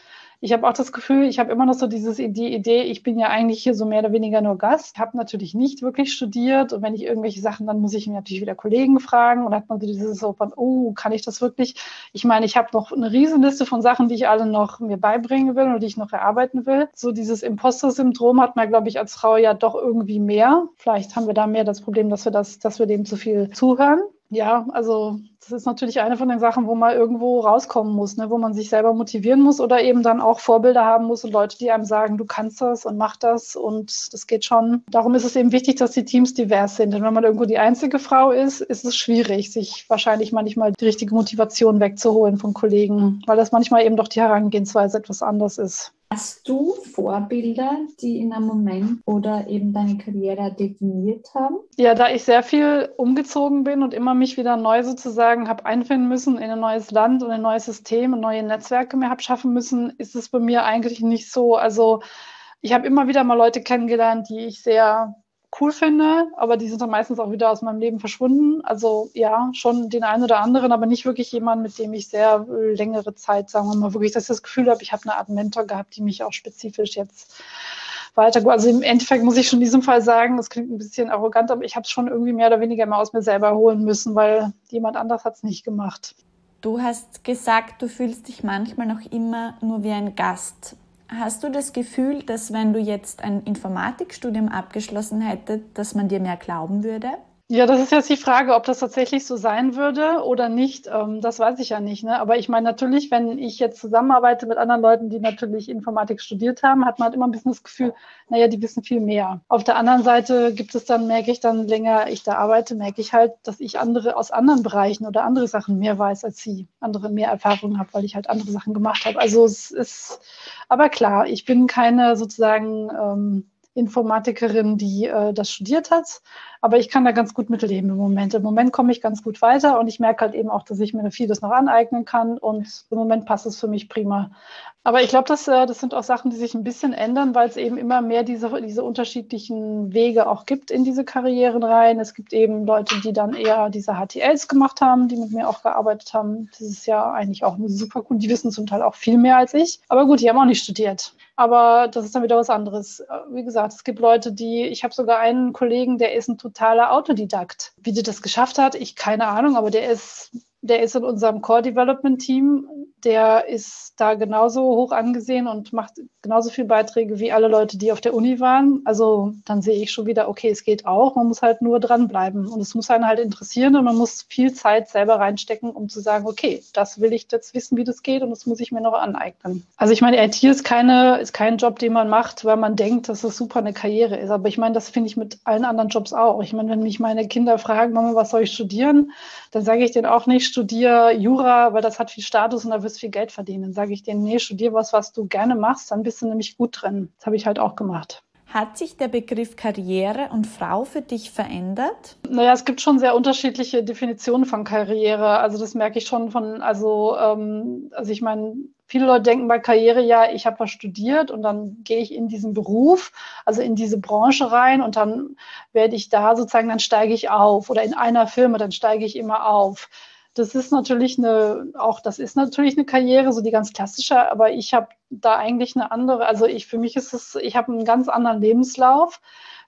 Speaker 2: ich habe auch das Gefühl, ich habe immer noch so dieses Idee, Idee, ich bin ja eigentlich hier so mehr oder weniger nur Gast. Ich habe natürlich nicht wirklich studiert und wenn ich irgendwelche Sachen, dann muss ich mir natürlich wieder Kollegen fragen und hat man so dieses so von, oh, kann ich das wirklich? Ich meine, ich habe noch eine Riesenliste von Sachen, die ich alle noch mir beibringen will oder die ich noch erarbeiten will. So dieses Imposter-Syndrom hat man, glaube ich, als Frau ja doch irgendwie mehr. Vielleicht haben wir da mehr das Problem, dass wir das, dass wir dem zu viel zuhören. Ja, also das ist natürlich eine von den Sachen, wo man irgendwo rauskommen muss, ne? wo man sich selber motivieren muss oder eben dann auch Vorbilder haben muss und Leute, die einem sagen, du kannst das und mach das und das geht schon. Darum ist es eben wichtig, dass die Teams divers sind. Denn wenn man irgendwo die einzige Frau ist, ist es schwierig, sich wahrscheinlich manchmal die richtige Motivation wegzuholen von Kollegen, weil das manchmal eben doch die Herangehensweise etwas anders ist.
Speaker 1: Hast du Vorbilder, die in einem Moment oder eben deine Karriere definiert haben?
Speaker 2: Ja, da ich sehr viel umgezogen bin und immer mich wieder neu sozusagen habe einfinden müssen in ein neues Land und ein neues System und neue Netzwerke mir habe schaffen müssen, ist es bei mir eigentlich nicht so. Also ich habe immer wieder mal Leute kennengelernt, die ich sehr cool finde, aber die sind dann meistens auch wieder aus meinem Leben verschwunden. Also ja, schon den einen oder anderen, aber nicht wirklich jemand, mit dem ich sehr längere Zeit, sagen wir mal, wirklich dass ich das Gefühl habe, ich habe eine Art Mentor gehabt, die mich auch spezifisch jetzt weiter. Also im Endeffekt muss ich schon in diesem Fall sagen, das klingt ein bisschen arrogant, aber ich habe es schon irgendwie mehr oder weniger immer aus mir selber holen müssen, weil jemand anders hat es nicht gemacht.
Speaker 1: Du hast gesagt, du fühlst dich manchmal noch immer nur wie ein Gast. Hast du das Gefühl, dass wenn du jetzt ein Informatikstudium abgeschlossen hättest, dass man dir mehr glauben würde?
Speaker 2: Ja, das ist jetzt die Frage, ob das tatsächlich so sein würde oder nicht. Ähm, das weiß ich ja nicht. Ne? Aber ich meine natürlich, wenn ich jetzt zusammenarbeite mit anderen Leuten, die natürlich Informatik studiert haben, hat man halt immer ein bisschen das Gefühl, naja, die wissen viel mehr. Auf der anderen Seite gibt es dann, merke ich dann, länger ich da arbeite, merke ich halt, dass ich andere aus anderen Bereichen oder andere Sachen mehr weiß als sie, andere mehr Erfahrungen habe, weil ich halt andere Sachen gemacht habe. Also es ist, aber klar, ich bin keine sozusagen ähm, Informatikerin, die äh, das studiert hat. Aber ich kann da ganz gut mitleben im Moment. Im Moment komme ich ganz gut weiter und ich merke halt eben auch, dass ich mir vieles noch aneignen kann und im Moment passt es für mich prima. Aber ich glaube, das, äh, das sind auch Sachen, die sich ein bisschen ändern, weil es eben immer mehr diese, diese unterschiedlichen Wege auch gibt in diese Karrieren rein. Es gibt eben Leute, die dann eher diese HTLs gemacht haben, die mit mir auch gearbeitet haben. Das ist ja eigentlich auch super gut. Die wissen zum Teil auch viel mehr als ich. Aber gut, die haben auch nicht studiert. Aber das ist dann wieder was anderes. Wie gesagt, es gibt Leute, die, ich habe sogar einen Kollegen, der ist ein totaler Autodidakt. Wie der das geschafft hat, ich keine Ahnung, aber der ist der ist in unserem Core Development Team. Der ist da genauso hoch angesehen und macht genauso viele Beiträge wie alle Leute, die auf der Uni waren. Also dann sehe ich schon wieder, okay, es geht auch. Man muss halt nur dranbleiben und es muss einen halt interessieren und man muss viel Zeit selber reinstecken, um zu sagen, okay, das will ich jetzt wissen, wie das geht und das muss ich mir noch aneignen. Also ich meine, IT ist keine, ist kein Job, den man macht, weil man denkt, dass es super eine Karriere ist. Aber ich meine, das finde ich mit allen anderen Jobs auch. Ich meine, wenn mich meine Kinder fragen, Mama, was soll ich studieren, dann sage ich denen auch nicht, studiere Jura, weil das hat viel Status und da wirst du viel Geld verdienen. Dann sage ich denen, nee, studier was, was du gerne machst, dann bist du nämlich gut drin. Das habe ich halt auch gemacht.
Speaker 1: Hat sich der Begriff Karriere und Frau für dich verändert?
Speaker 2: Naja, es gibt schon sehr unterschiedliche Definitionen von Karriere. Also das merke ich schon von, also, ähm, also ich meine, viele Leute denken bei Karriere, ja, ich habe was studiert und dann gehe ich in diesen Beruf, also in diese Branche rein und dann werde ich da sozusagen, dann steige ich auf oder in einer Firma, dann steige ich immer auf. Das ist natürlich eine, auch das ist natürlich eine Karriere, so die ganz klassische, aber ich habe da eigentlich eine andere, also ich, für mich ist es, ich habe einen ganz anderen Lebenslauf.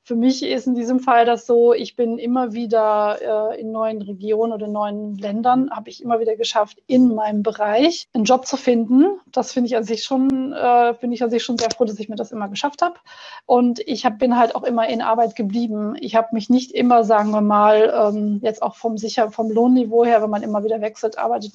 Speaker 2: Für mich ist in diesem Fall das so, ich bin immer wieder äh, in neuen Regionen oder in neuen Ländern, habe ich immer wieder geschafft, in meinem Bereich einen Job zu finden. Das finde ich an sich schon, äh, bin ich an sich schon sehr froh, dass ich mir das immer geschafft habe. Und ich hab, bin halt auch immer in Arbeit geblieben. Ich habe mich nicht immer, sagen wir mal, ähm, jetzt auch vom sicher vom Lohnniveau her, wenn man immer wieder wechselt, arbeitet,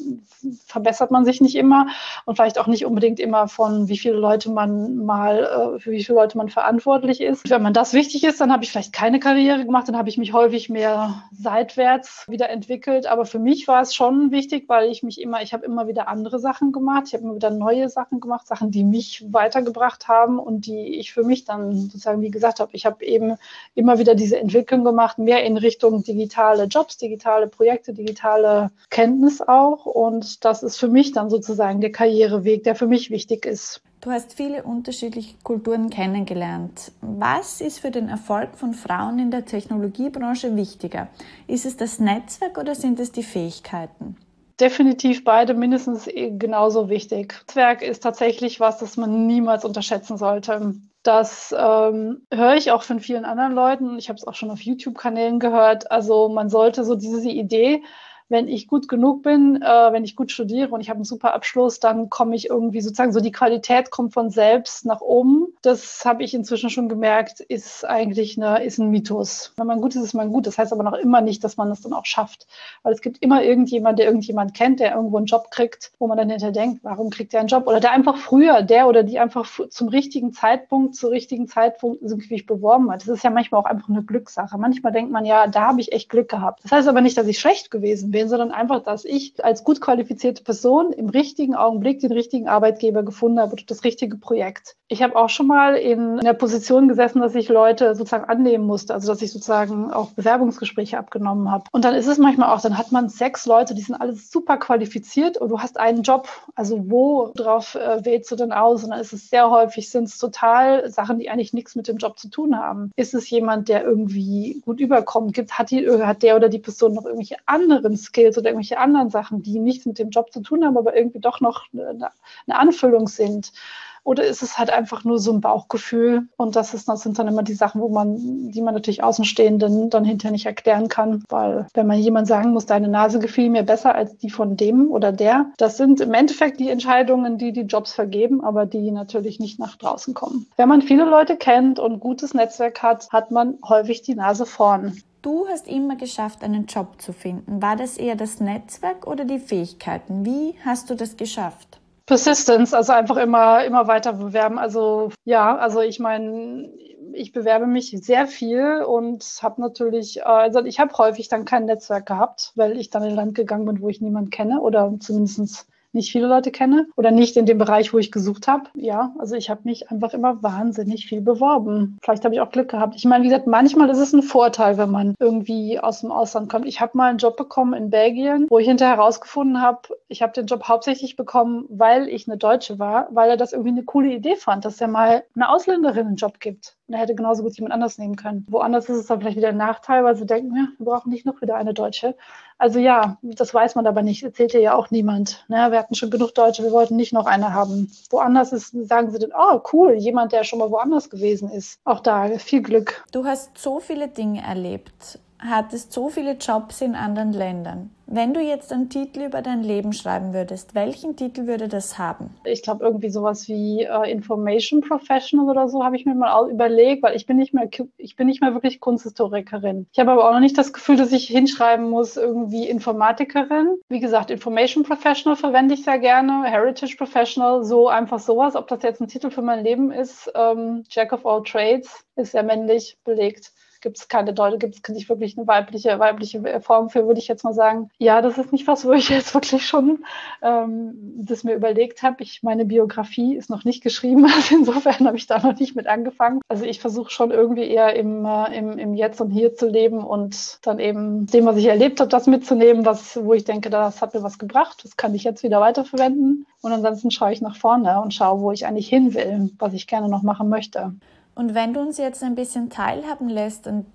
Speaker 2: verbessert man sich nicht immer und vielleicht auch nicht unbedingt immer von, wie viele Leute man mal, äh, für wie viele Leute man verantwortlich ist. Wenn man das wichtig ist, ist, dann habe ich vielleicht keine Karriere gemacht, dann habe ich mich häufig mehr seitwärts wieder entwickelt. Aber für mich war es schon wichtig, weil ich mich immer, ich habe immer wieder andere Sachen gemacht, ich habe immer wieder neue Sachen gemacht, Sachen, die mich weitergebracht haben und die ich für mich dann sozusagen, wie gesagt habe, ich habe eben immer wieder diese Entwicklung gemacht, mehr in Richtung digitale Jobs, digitale Projekte, digitale Kenntnis auch. Und das ist für mich dann sozusagen der Karriereweg, der für mich wichtig ist.
Speaker 1: Du hast viele unterschiedliche Kulturen kennengelernt. Was ist für den Erfolg von Frauen in der Technologiebranche wichtiger? Ist es das Netzwerk oder sind es die Fähigkeiten?
Speaker 2: Definitiv beide mindestens genauso wichtig. Netzwerk ist tatsächlich was, das man niemals unterschätzen sollte. Das ähm, höre ich auch von vielen anderen Leuten. Ich habe es auch schon auf YouTube-Kanälen gehört. Also man sollte so diese Idee, wenn ich gut genug bin, äh, wenn ich gut studiere und ich habe einen super Abschluss, dann komme ich irgendwie sozusagen so die Qualität kommt von selbst nach oben. Das habe ich inzwischen schon gemerkt, ist eigentlich eine, ist ein Mythos. Wenn man gut ist, ist man gut. Das heißt aber noch immer nicht, dass man das dann auch schafft. Weil es gibt immer irgendjemand, der irgendjemand kennt, der irgendwo einen Job kriegt, wo man dann hinterher denkt, warum kriegt der einen Job? Oder der einfach früher, der oder die einfach zum richtigen Zeitpunkt, zur richtigen Zeitpunkt irgendwie beworben hat. Das ist ja manchmal auch einfach eine Glückssache. Manchmal denkt man, ja, da habe ich echt Glück gehabt. Das heißt aber nicht, dass ich schlecht gewesen bin wählen, sondern einfach, dass ich als gut qualifizierte Person im richtigen Augenblick den richtigen Arbeitgeber gefunden habe oder das richtige Projekt. Ich habe auch schon mal in der Position gesessen, dass ich Leute sozusagen annehmen musste, also dass ich sozusagen auch Bewerbungsgespräche abgenommen habe. Und dann ist es manchmal auch, dann hat man sechs Leute, die sind alle super qualifiziert und du hast einen Job. Also wo drauf äh, wählst du denn aus? Und dann ist es sehr häufig, sind es total Sachen, die eigentlich nichts mit dem Job zu tun haben. Ist es jemand, der irgendwie gut überkommt? Gibt, hat, die, hat der oder die Person noch irgendwelche anderen Skills oder irgendwelche anderen Sachen, die nichts mit dem Job zu tun haben, aber irgendwie doch noch eine, eine Anfüllung sind. Oder ist es halt einfach nur so ein Bauchgefühl? Und das, ist, das sind dann immer die Sachen, wo man, die man natürlich Außenstehenden dann hinterher nicht erklären kann. Weil wenn man jemand sagen muss, deine Nase gefiel mir besser als die von dem oder der, das sind im Endeffekt die Entscheidungen, die die Jobs vergeben, aber die natürlich nicht nach draußen kommen. Wenn man viele Leute kennt und gutes Netzwerk hat, hat man häufig die Nase vorn.
Speaker 1: Du hast immer geschafft, einen Job zu finden. War das eher das Netzwerk oder die Fähigkeiten? Wie hast du das geschafft?
Speaker 2: Persistence, also einfach immer, immer weiter bewerben. Also ja, also ich meine, ich bewerbe mich sehr viel und habe natürlich, äh, also ich habe häufig dann kein Netzwerk gehabt, weil ich dann in ein Land gegangen bin, wo ich niemanden kenne oder zumindest nicht viele Leute kenne oder nicht in dem Bereich, wo ich gesucht habe. Ja, also ich habe mich einfach immer wahnsinnig viel beworben. Vielleicht habe ich auch Glück gehabt. Ich meine, wie gesagt, manchmal ist es ein Vorteil, wenn man irgendwie aus dem Ausland kommt. Ich habe mal einen Job bekommen in Belgien, wo ich hinterher herausgefunden habe, ich habe den Job hauptsächlich bekommen, weil ich eine Deutsche war, weil er das irgendwie eine coole Idee fand, dass er mal eine Ausländerin einen Job gibt. Und er hätte genauso gut jemand anders nehmen können. Woanders ist es dann vielleicht wieder ein Nachteil, weil sie denken, ja, wir brauchen nicht noch wieder eine Deutsche. Also ja, das weiß man aber nicht. Erzählt ja auch niemand. Ne? Wir hatten schon genug Deutsche, wir wollten nicht noch eine haben. Woanders ist, sagen sie dann, oh cool, jemand, der schon mal woanders gewesen ist. Auch da viel Glück.
Speaker 1: Du hast so viele Dinge erlebt hattest so viele Jobs in anderen Ländern. Wenn du jetzt einen Titel über dein Leben schreiben würdest, welchen Titel würde das haben?
Speaker 2: Ich glaube irgendwie sowas wie äh, Information Professional oder so habe ich mir mal überlegt, weil ich bin nicht mehr ich bin nicht mehr wirklich Kunsthistorikerin. Ich habe aber auch noch nicht das Gefühl, dass ich hinschreiben muss irgendwie Informatikerin. Wie gesagt, Information Professional verwende ich sehr gerne, Heritage Professional, so einfach sowas. Ob das jetzt ein Titel für mein Leben ist, ähm, Jack of all Trades ist sehr männlich belegt gibt es keine Deutsche, gibt es nicht wirklich eine weibliche, weibliche Form für, würde ich jetzt mal sagen. Ja, das ist nicht was, wo ich jetzt wirklich schon ähm, das mir überlegt habe. Ich, meine Biografie ist noch nicht geschrieben, (laughs) also insofern habe ich da noch nicht mit angefangen. Also ich versuche schon irgendwie eher im, äh, im, im Jetzt und Hier zu leben und dann eben dem, was ich erlebt habe, das mitzunehmen, was, wo ich denke, das hat mir was gebracht, das kann ich jetzt wieder weiterverwenden. Und ansonsten schaue ich nach vorne und schaue, wo ich eigentlich hin will, was ich gerne noch machen möchte.
Speaker 1: Und wenn du uns jetzt ein bisschen teilhaben lässt und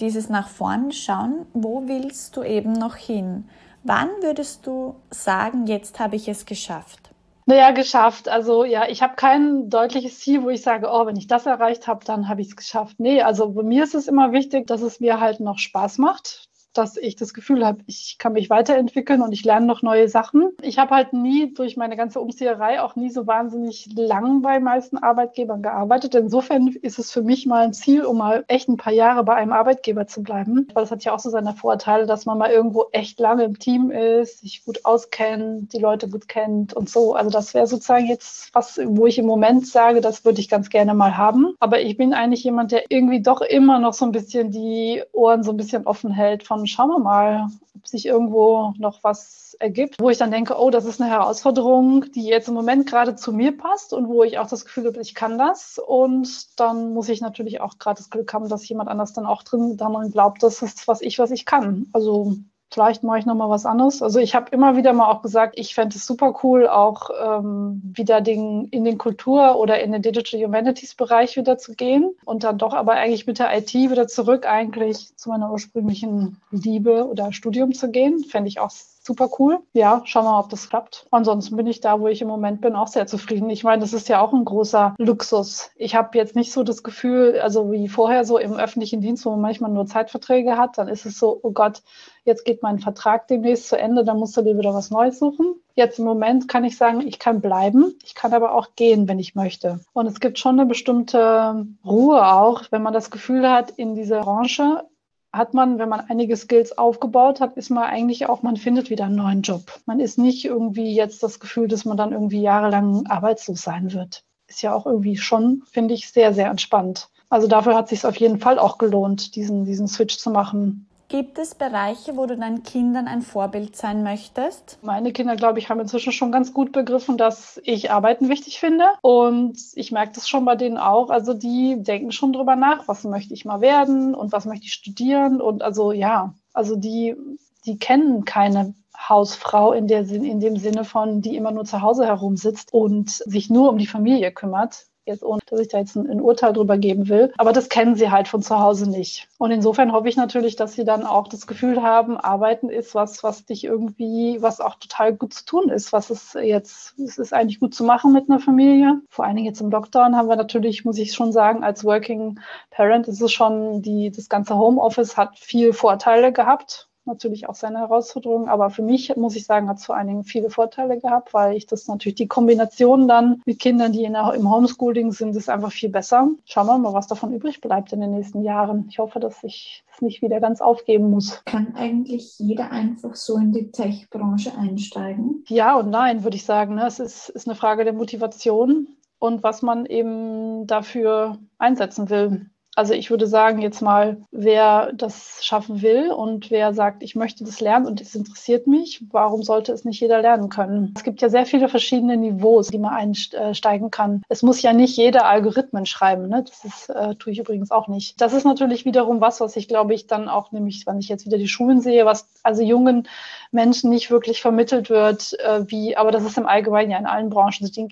Speaker 1: dieses nach vorn schauen, wo willst du eben noch hin? Wann würdest du sagen, jetzt habe ich es geschafft?
Speaker 2: Naja, geschafft. Also ja, ich habe kein deutliches Ziel, wo ich sage, oh, wenn ich das erreicht habe, dann habe ich es geschafft. Nee, also bei mir ist es immer wichtig, dass es mir halt noch Spaß macht dass ich das Gefühl habe, ich kann mich weiterentwickeln und ich lerne noch neue Sachen. Ich habe halt nie durch meine ganze Umzieherei auch nie so wahnsinnig lang bei meisten Arbeitgebern gearbeitet. Insofern ist es für mich mal ein Ziel, um mal echt ein paar Jahre bei einem Arbeitgeber zu bleiben. Weil das hat ja auch so seine Vorteile, dass man mal irgendwo echt lange im Team ist, sich gut auskennt, die Leute gut kennt und so. Also das wäre sozusagen jetzt was, wo ich im Moment sage, das würde ich ganz gerne mal haben. Aber ich bin eigentlich jemand, der irgendwie doch immer noch so ein bisschen die Ohren so ein bisschen offen hält von schauen wir mal, ob sich irgendwo noch was ergibt, wo ich dann denke, oh, das ist eine Herausforderung, die jetzt im Moment gerade zu mir passt und wo ich auch das Gefühl habe, ich kann das. Und dann muss ich natürlich auch gerade das Glück haben, dass jemand anders dann auch drin daran glaubt, das ist was ich, was ich kann. Also Vielleicht mache ich noch mal was anderes. Also ich habe immer wieder mal auch gesagt, ich fände es super cool, auch ähm, wieder den, in den Kultur- oder in den Digital Humanities-Bereich wieder zu gehen und dann doch aber eigentlich mit der IT wieder zurück eigentlich zu meiner ursprünglichen Liebe oder Studium zu gehen. Fände ich auch super cool. Ja, schauen wir mal, ob das klappt. Ansonsten bin ich da, wo ich im Moment bin, auch sehr zufrieden. Ich meine, das ist ja auch ein großer Luxus. Ich habe jetzt nicht so das Gefühl, also wie vorher so im öffentlichen Dienst, wo man manchmal nur Zeitverträge hat, dann ist es so, oh Gott, jetzt geht mein Vertrag demnächst zu Ende, dann musst du dir wieder was Neues suchen. Jetzt im Moment kann ich sagen, ich kann bleiben, ich kann aber auch gehen, wenn ich möchte. Und es gibt schon eine bestimmte Ruhe auch, wenn man das Gefühl hat, in dieser Branche hat man, wenn man einige Skills aufgebaut hat, ist man eigentlich auch, man findet wieder einen neuen Job. Man ist nicht irgendwie jetzt das Gefühl, dass man dann irgendwie jahrelang arbeitslos sein wird. Ist ja auch irgendwie schon, finde ich, sehr, sehr entspannt. Also dafür hat es sich auf jeden Fall auch gelohnt, diesen, diesen Switch zu machen.
Speaker 1: Gibt es Bereiche, wo du deinen Kindern ein Vorbild sein möchtest?
Speaker 2: Meine Kinder, glaube ich, haben inzwischen schon ganz gut begriffen, dass ich Arbeiten wichtig finde. Und ich merke das schon bei denen auch. Also die denken schon drüber nach, was möchte ich mal werden und was möchte ich studieren. Und also ja, also die, die kennen keine Hausfrau in, der, in dem Sinne von, die immer nur zu Hause herumsitzt und sich nur um die Familie kümmert, jetzt ohne dass ich da jetzt ein, ein, Urteil drüber geben will. Aber das kennen sie halt von zu Hause nicht. Und insofern hoffe ich natürlich, dass sie dann auch das Gefühl haben, Arbeiten ist was, was dich irgendwie, was auch total gut zu tun ist, was es jetzt, es ist eigentlich gut zu machen mit einer Familie. Vor allen Dingen jetzt im Lockdown haben wir natürlich, muss ich schon sagen, als Working Parent ist es schon, die, das ganze Homeoffice hat viel Vorteile gehabt natürlich auch seine Herausforderungen. Aber für mich, muss ich sagen, hat es vor allen Dingen viele Vorteile gehabt, weil ich das natürlich die Kombination dann mit Kindern, die in der, im Homeschooling sind, ist einfach viel besser. Schauen wir mal, was davon übrig bleibt in den nächsten Jahren. Ich hoffe, dass ich das nicht wieder ganz aufgeben muss.
Speaker 1: Kann eigentlich jeder einfach so in die Tech-Branche einsteigen?
Speaker 2: Ja und nein, würde ich sagen. Ne? Es ist, ist eine Frage der Motivation und was man eben dafür einsetzen will. Also ich würde sagen, jetzt mal, wer das schaffen will und wer sagt, ich möchte das lernen und es interessiert mich, warum sollte es nicht jeder lernen können? Es gibt ja sehr viele verschiedene Niveaus, die man einsteigen kann. Es muss ja nicht jeder Algorithmen schreiben. Ne? Das ist, äh, tue ich übrigens auch nicht. Das ist natürlich wiederum was, was ich glaube ich dann auch nämlich, wenn ich jetzt wieder die Schulen sehe, was also jungen Menschen nicht wirklich vermittelt wird, äh, wie, aber das ist im Allgemeinen ja in allen Branchen. Die,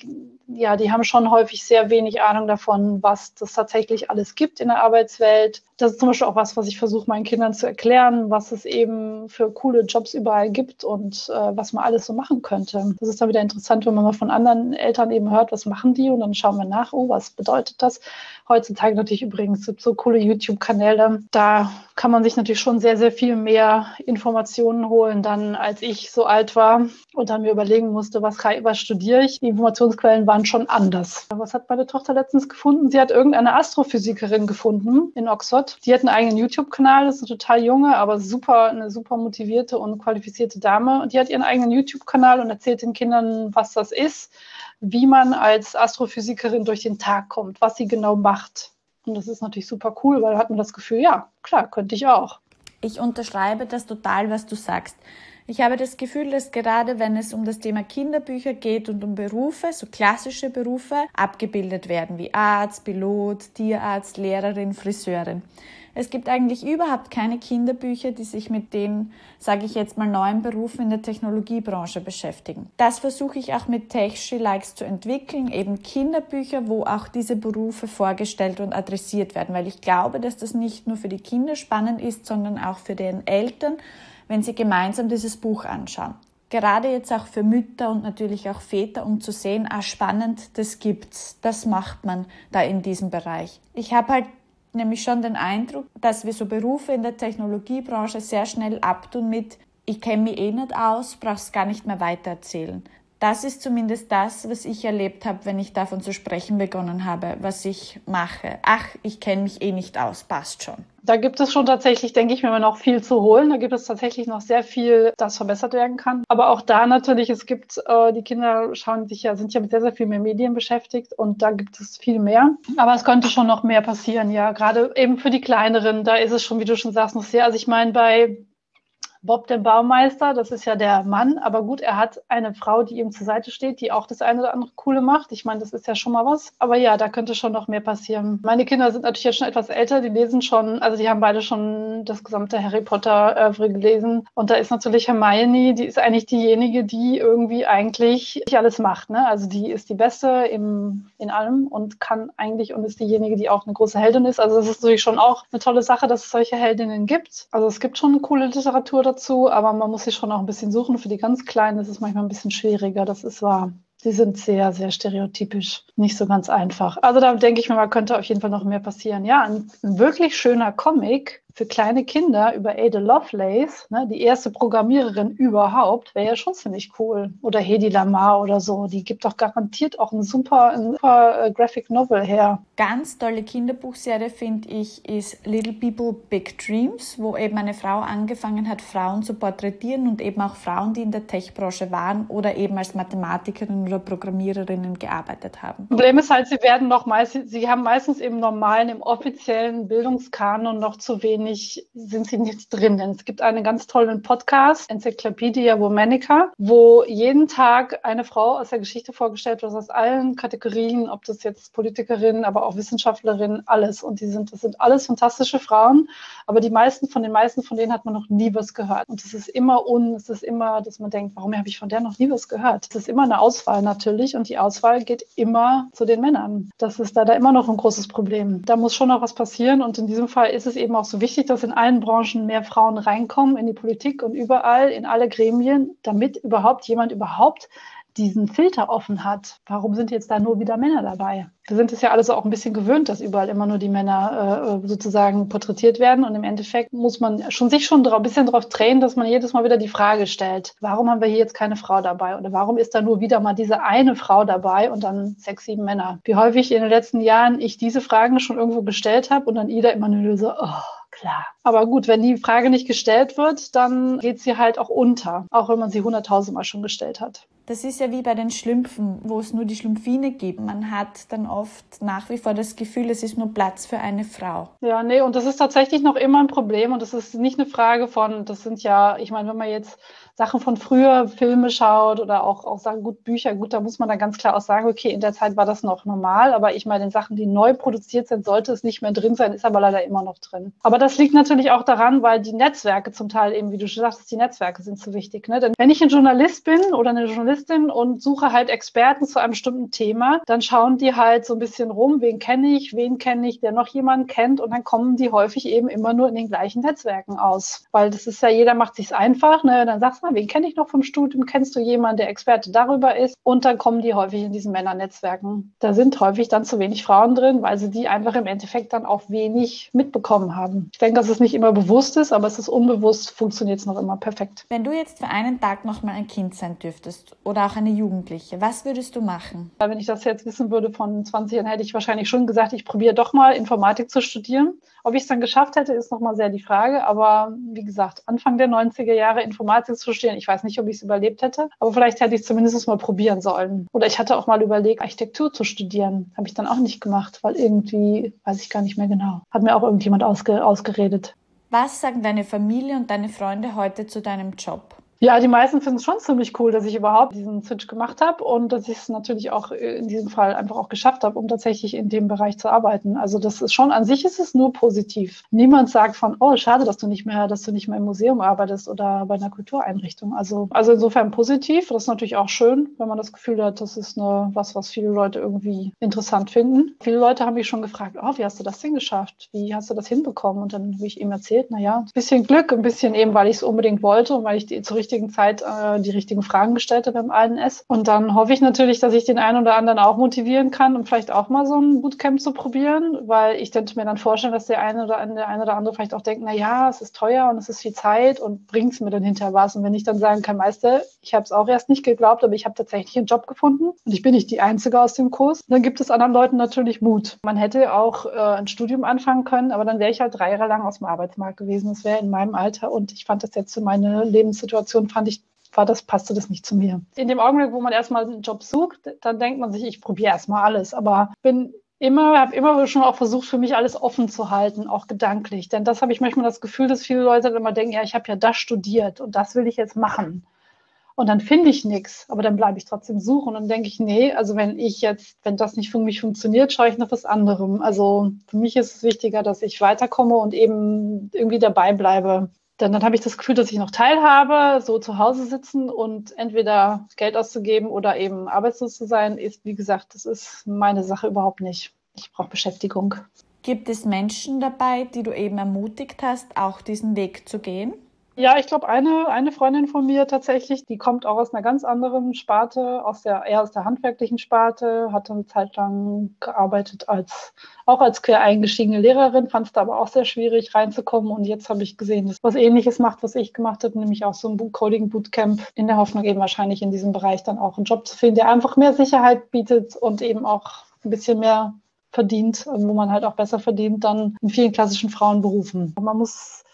Speaker 2: ja, die haben schon häufig sehr wenig Ahnung davon, was das tatsächlich alles gibt in der Arbeitswelt. Das ist zum Beispiel auch was, was ich versuche, meinen Kindern zu erklären, was es eben für coole Jobs überall gibt und äh, was man alles so machen könnte. Das ist dann wieder interessant, wenn man mal von anderen Eltern eben hört, was machen die und dann schauen wir nach, oh, was bedeutet das? Heutzutage natürlich übrigens so coole YouTube-Kanäle. Da kann man sich natürlich schon sehr, sehr viel mehr Informationen holen, dann als ich so alt war und dann mir überlegen musste, was, was studiere ich. Die Informationsquellen waren schon anders. Was hat meine Tochter letztens gefunden? Sie hat irgendeine Astrophysikerin gefunden in Oxford. Die hat einen eigenen YouTube-Kanal, das ist eine total junge, aber super, eine super motivierte und qualifizierte Dame. Und die hat ihren eigenen YouTube-Kanal und erzählt den Kindern, was das ist, wie man als Astrophysikerin durch den Tag kommt, was sie genau macht. Und das ist natürlich super cool, weil da hat man das Gefühl, ja, klar, könnte ich auch.
Speaker 1: Ich unterschreibe das total, was du sagst. Ich habe das Gefühl, dass gerade wenn es um das Thema Kinderbücher geht und um Berufe, so klassische Berufe, abgebildet werden wie Arzt, Pilot, Tierarzt, Lehrerin, Friseurin. Es gibt eigentlich überhaupt keine Kinderbücher, die sich mit den, sage ich jetzt mal, neuen Berufen in der Technologiebranche beschäftigen. Das versuche ich auch mit TechShe Likes zu entwickeln, eben Kinderbücher, wo auch diese Berufe vorgestellt und adressiert werden, weil ich glaube, dass das nicht nur für die Kinder spannend ist, sondern auch für deren Eltern, wenn sie gemeinsam dieses Buch anschauen. Gerade jetzt auch für Mütter und natürlich auch Väter, um zu sehen, ah spannend, das gibt's, das macht man da in diesem Bereich. Ich habe halt nämlich schon den Eindruck, dass wir so Berufe in der Technologiebranche sehr schnell abtun mit, ich kenne mich eh nicht aus, brauch's gar nicht mehr weitererzählen. Das ist zumindest das, was ich erlebt habe, wenn ich davon zu sprechen begonnen habe, was ich mache. Ach, ich kenne mich eh nicht aus, passt schon.
Speaker 2: Da gibt es schon tatsächlich, denke ich mir, noch viel zu holen. Da gibt es tatsächlich noch sehr viel, das verbessert werden kann. Aber auch da natürlich, es gibt, äh, die Kinder schauen sich ja, sind ja mit sehr, sehr viel mehr Medien beschäftigt und da gibt es viel mehr. Aber es könnte schon noch mehr passieren, ja. Gerade eben für die Kleineren, da ist es schon, wie du schon sagst, noch sehr. Also ich meine, bei Bob der Baumeister, das ist ja der Mann, aber gut, er hat eine Frau, die ihm zur Seite steht, die auch das eine oder andere Coole macht. Ich meine, das ist ja schon mal was. Aber ja, da könnte schon noch mehr passieren. Meine Kinder sind natürlich jetzt schon etwas älter, die lesen schon, also die haben beide schon das gesamte Harry Potter äh, gelesen. Und da ist natürlich Hermione, die ist eigentlich diejenige, die irgendwie eigentlich alles macht. Ne? Also die ist die Beste im, in allem und kann eigentlich und ist diejenige, die auch eine große Heldin ist. Also das ist natürlich schon auch eine tolle Sache, dass es solche Heldinnen gibt. Also es gibt schon coole Literatur dazu dazu, aber man muss sich schon auch ein bisschen suchen. Für die ganz Kleinen ist es manchmal ein bisschen schwieriger, das ist wahr. Sie sind sehr, sehr stereotypisch, nicht so ganz einfach. Also da denke ich mir, man könnte auf jeden Fall noch mehr passieren. Ja, ein, ein wirklich schöner Comic, für kleine Kinder über Ada Lovelace, ne, die erste Programmiererin überhaupt, wäre ja schon ziemlich cool. Oder Hedy Lamar oder so. Die gibt doch garantiert auch ein super, ein super äh, Graphic Novel her.
Speaker 1: Ganz tolle Kinderbuchserie, finde ich, ist Little People Big Dreams, wo eben eine Frau angefangen hat, Frauen zu porträtieren und eben auch Frauen, die in der Tech-Branche waren oder eben als Mathematikerin oder Programmiererinnen gearbeitet haben.
Speaker 2: Problem ist halt, sie werden noch meistens, sie haben meistens im normalen, im offiziellen Bildungskanon noch zu wenig nicht, sind sie nicht drin. Denn es gibt einen ganz tollen Podcast, Encyclopedia Womanica, wo jeden Tag eine Frau aus der Geschichte vorgestellt wird, aus allen Kategorien, ob das jetzt Politikerinnen, aber auch Wissenschaftlerinnen, alles. Und die sind, das sind alles fantastische Frauen. Aber die meisten von den meisten von denen hat man noch nie was gehört. Und es ist immer un, es ist immer, dass man denkt, warum habe ich von der noch nie was gehört? Es ist immer eine Auswahl natürlich und die Auswahl geht immer zu den Männern. Das ist da, immer noch ein großes Problem. Da muss schon noch was passieren und in diesem Fall ist es eben auch so wichtig, dass in allen Branchen mehr Frauen reinkommen in die Politik und überall in alle Gremien, damit überhaupt jemand überhaupt diesen Filter offen hat. Warum sind jetzt da nur wieder Männer dabei? Wir sind es ja alles auch ein bisschen gewöhnt, dass überall immer nur die Männer äh, sozusagen porträtiert werden. Und im Endeffekt muss man schon sich schon ein bisschen darauf drehen, dass man jedes Mal wieder die Frage stellt, warum haben wir hier jetzt keine Frau dabei? Oder warum ist da nur wieder mal diese eine Frau dabei und dann sechs, sieben Männer? Wie häufig in den letzten Jahren ich diese Fragen schon irgendwo gestellt habe und dann Ida immer nur so, oh, klar. Aber gut, wenn die Frage nicht gestellt wird, dann geht sie halt auch unter, auch wenn man sie hunderttausendmal schon gestellt hat.
Speaker 1: Das ist ja wie bei den Schlümpfen, wo es nur die Schlumpfine gibt. Man hat dann oft nach wie vor das Gefühl, es ist nur Platz für eine Frau.
Speaker 2: Ja, nee, und das ist tatsächlich noch immer ein Problem. Und das ist nicht eine Frage von, das sind ja, ich meine, wenn man jetzt Sachen von früher, Filme schaut oder auch, auch sagen, gut, Bücher, gut, da muss man dann ganz klar auch sagen, okay, in der Zeit war das noch normal, aber ich meine, in Sachen, die neu produziert sind, sollte es nicht mehr drin sein, ist aber leider immer noch drin. Aber das liegt natürlich auch daran, weil die Netzwerke zum Teil eben, wie du schon sagst, die Netzwerke sind so wichtig. Ne? Denn wenn ich ein Journalist bin oder eine Journalistin und suche halt Experten zu einem bestimmten Thema, dann schauen die halt so ein bisschen rum, wen kenne ich, wen kenne ich, der noch jemanden kennt und dann kommen die häufig eben immer nur in den gleichen Netzwerken aus. Weil das ist ja, jeder macht sich's einfach, ne? dann sagst du, wen kenne ich noch vom Studium? Kennst du jemanden, der Experte darüber ist? Und dann kommen die häufig in diesen Männernetzwerken. Da sind häufig dann zu wenig Frauen drin, weil sie die einfach im Endeffekt dann auch wenig mitbekommen haben. Ich denke, dass es nicht immer bewusst ist, aber es ist unbewusst, funktioniert es noch immer perfekt.
Speaker 1: Wenn du jetzt für einen Tag noch mal ein Kind sein dürftest oder auch eine Jugendliche, was würdest du machen?
Speaker 2: Wenn ich das jetzt wissen würde von 20 Jahren, hätte ich wahrscheinlich schon gesagt, ich probiere doch mal Informatik zu studieren. Ob ich es dann geschafft hätte, ist nochmal sehr die Frage. Aber wie gesagt, Anfang der 90er Jahre Informatik zu studieren, ich weiß nicht, ob ich es überlebt hätte, aber vielleicht hätte ich es zumindest mal probieren sollen. Oder ich hatte auch mal überlegt, Architektur zu studieren. Habe ich dann auch nicht gemacht, weil irgendwie, weiß ich gar nicht mehr genau, hat mir auch irgendjemand ausge ausgeredet.
Speaker 1: Was sagen deine Familie und deine Freunde heute zu deinem Job?
Speaker 2: Ja, die meisten finden es schon ziemlich cool, dass ich überhaupt diesen Switch gemacht habe und dass ich es natürlich auch in diesem Fall einfach auch geschafft habe, um tatsächlich in dem Bereich zu arbeiten. Also das ist schon, an sich ist es nur positiv. Niemand sagt von, oh, schade, dass du nicht mehr, dass du nicht mehr im Museum arbeitest oder bei einer Kultureinrichtung. Also, also insofern positiv. Das ist natürlich auch schön, wenn man das Gefühl hat, das ist eine, was, was viele Leute irgendwie interessant finden. Viele Leute haben mich schon gefragt, oh, wie hast du das denn geschafft? Wie hast du das hinbekommen? Und dann habe ich ihm erzählt, na ja, ein bisschen Glück, ein bisschen eben, weil ich es unbedingt wollte und weil ich die zur richtigen Zeit äh, die richtigen Fragen gestellt habe beim ANS. Und dann hoffe ich natürlich, dass ich den einen oder anderen auch motivieren kann, um vielleicht auch mal so ein Bootcamp zu probieren, weil ich könnte mir dann vorstellen, dass der eine oder, der eine oder andere vielleicht auch denkt, na ja, es ist teuer und es ist viel Zeit und bringt es mir dann hinterher was. Und wenn ich dann sagen kann, Meister, ich habe es auch erst nicht geglaubt, aber ich habe tatsächlich einen Job gefunden und ich bin nicht die Einzige aus dem Kurs, dann gibt es anderen Leuten natürlich Mut. Man hätte auch äh, ein Studium anfangen können, aber dann wäre ich halt drei Jahre lang aus dem Arbeitsmarkt gewesen. Das wäre in meinem Alter und ich fand das jetzt für meine Lebenssituation, fand ich war das, passte das nicht zu mir. In dem Augenblick, wo man erstmal einen Job sucht, dann denkt man sich, ich probiere erstmal alles. Aber bin immer, habe immer schon auch versucht, für mich alles offen zu halten, auch gedanklich. Denn das habe ich manchmal das Gefühl, dass viele Leute dann immer denken, ja, ich habe ja das studiert und das will ich jetzt machen. Und dann finde ich nichts, aber dann bleibe ich trotzdem suchen. Und dann denke ich, nee, also wenn ich jetzt, wenn das nicht für mich funktioniert, schaue ich nach was anderem. Also für mich ist es wichtiger, dass ich weiterkomme und eben irgendwie dabei bleibe. Dann, dann habe ich das Gefühl, dass ich noch teilhabe, so zu Hause sitzen und entweder Geld auszugeben oder eben arbeitslos zu sein, ist, wie gesagt, das ist meine Sache überhaupt nicht. Ich brauche Beschäftigung.
Speaker 1: Gibt es Menschen dabei, die du eben ermutigt hast, auch diesen Weg zu gehen?
Speaker 2: Ja, ich glaube, eine, eine Freundin von mir tatsächlich, die kommt auch aus einer ganz anderen Sparte, aus der, eher aus der handwerklichen Sparte, hat eine Zeit lang gearbeitet als, auch als quer eingestiegene Lehrerin, fand es da aber auch sehr schwierig reinzukommen. Und jetzt habe ich gesehen, dass was ähnliches macht, was ich gemacht habe, nämlich auch so ein Coding Bootcamp in der Hoffnung eben wahrscheinlich in diesem Bereich dann auch einen Job zu finden, der einfach mehr Sicherheit bietet und eben auch ein bisschen mehr verdient, wo man halt auch besser verdient, dann in vielen klassischen Frauenberufen. Man muss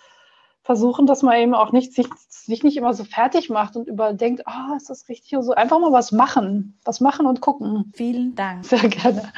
Speaker 2: versuchen, dass man eben auch nicht sich, sich nicht immer so fertig macht und überdenkt, ah, oh, ist das richtig oder so. Einfach mal was machen. Was machen und gucken.
Speaker 1: Vielen Dank.
Speaker 2: Sehr gerne.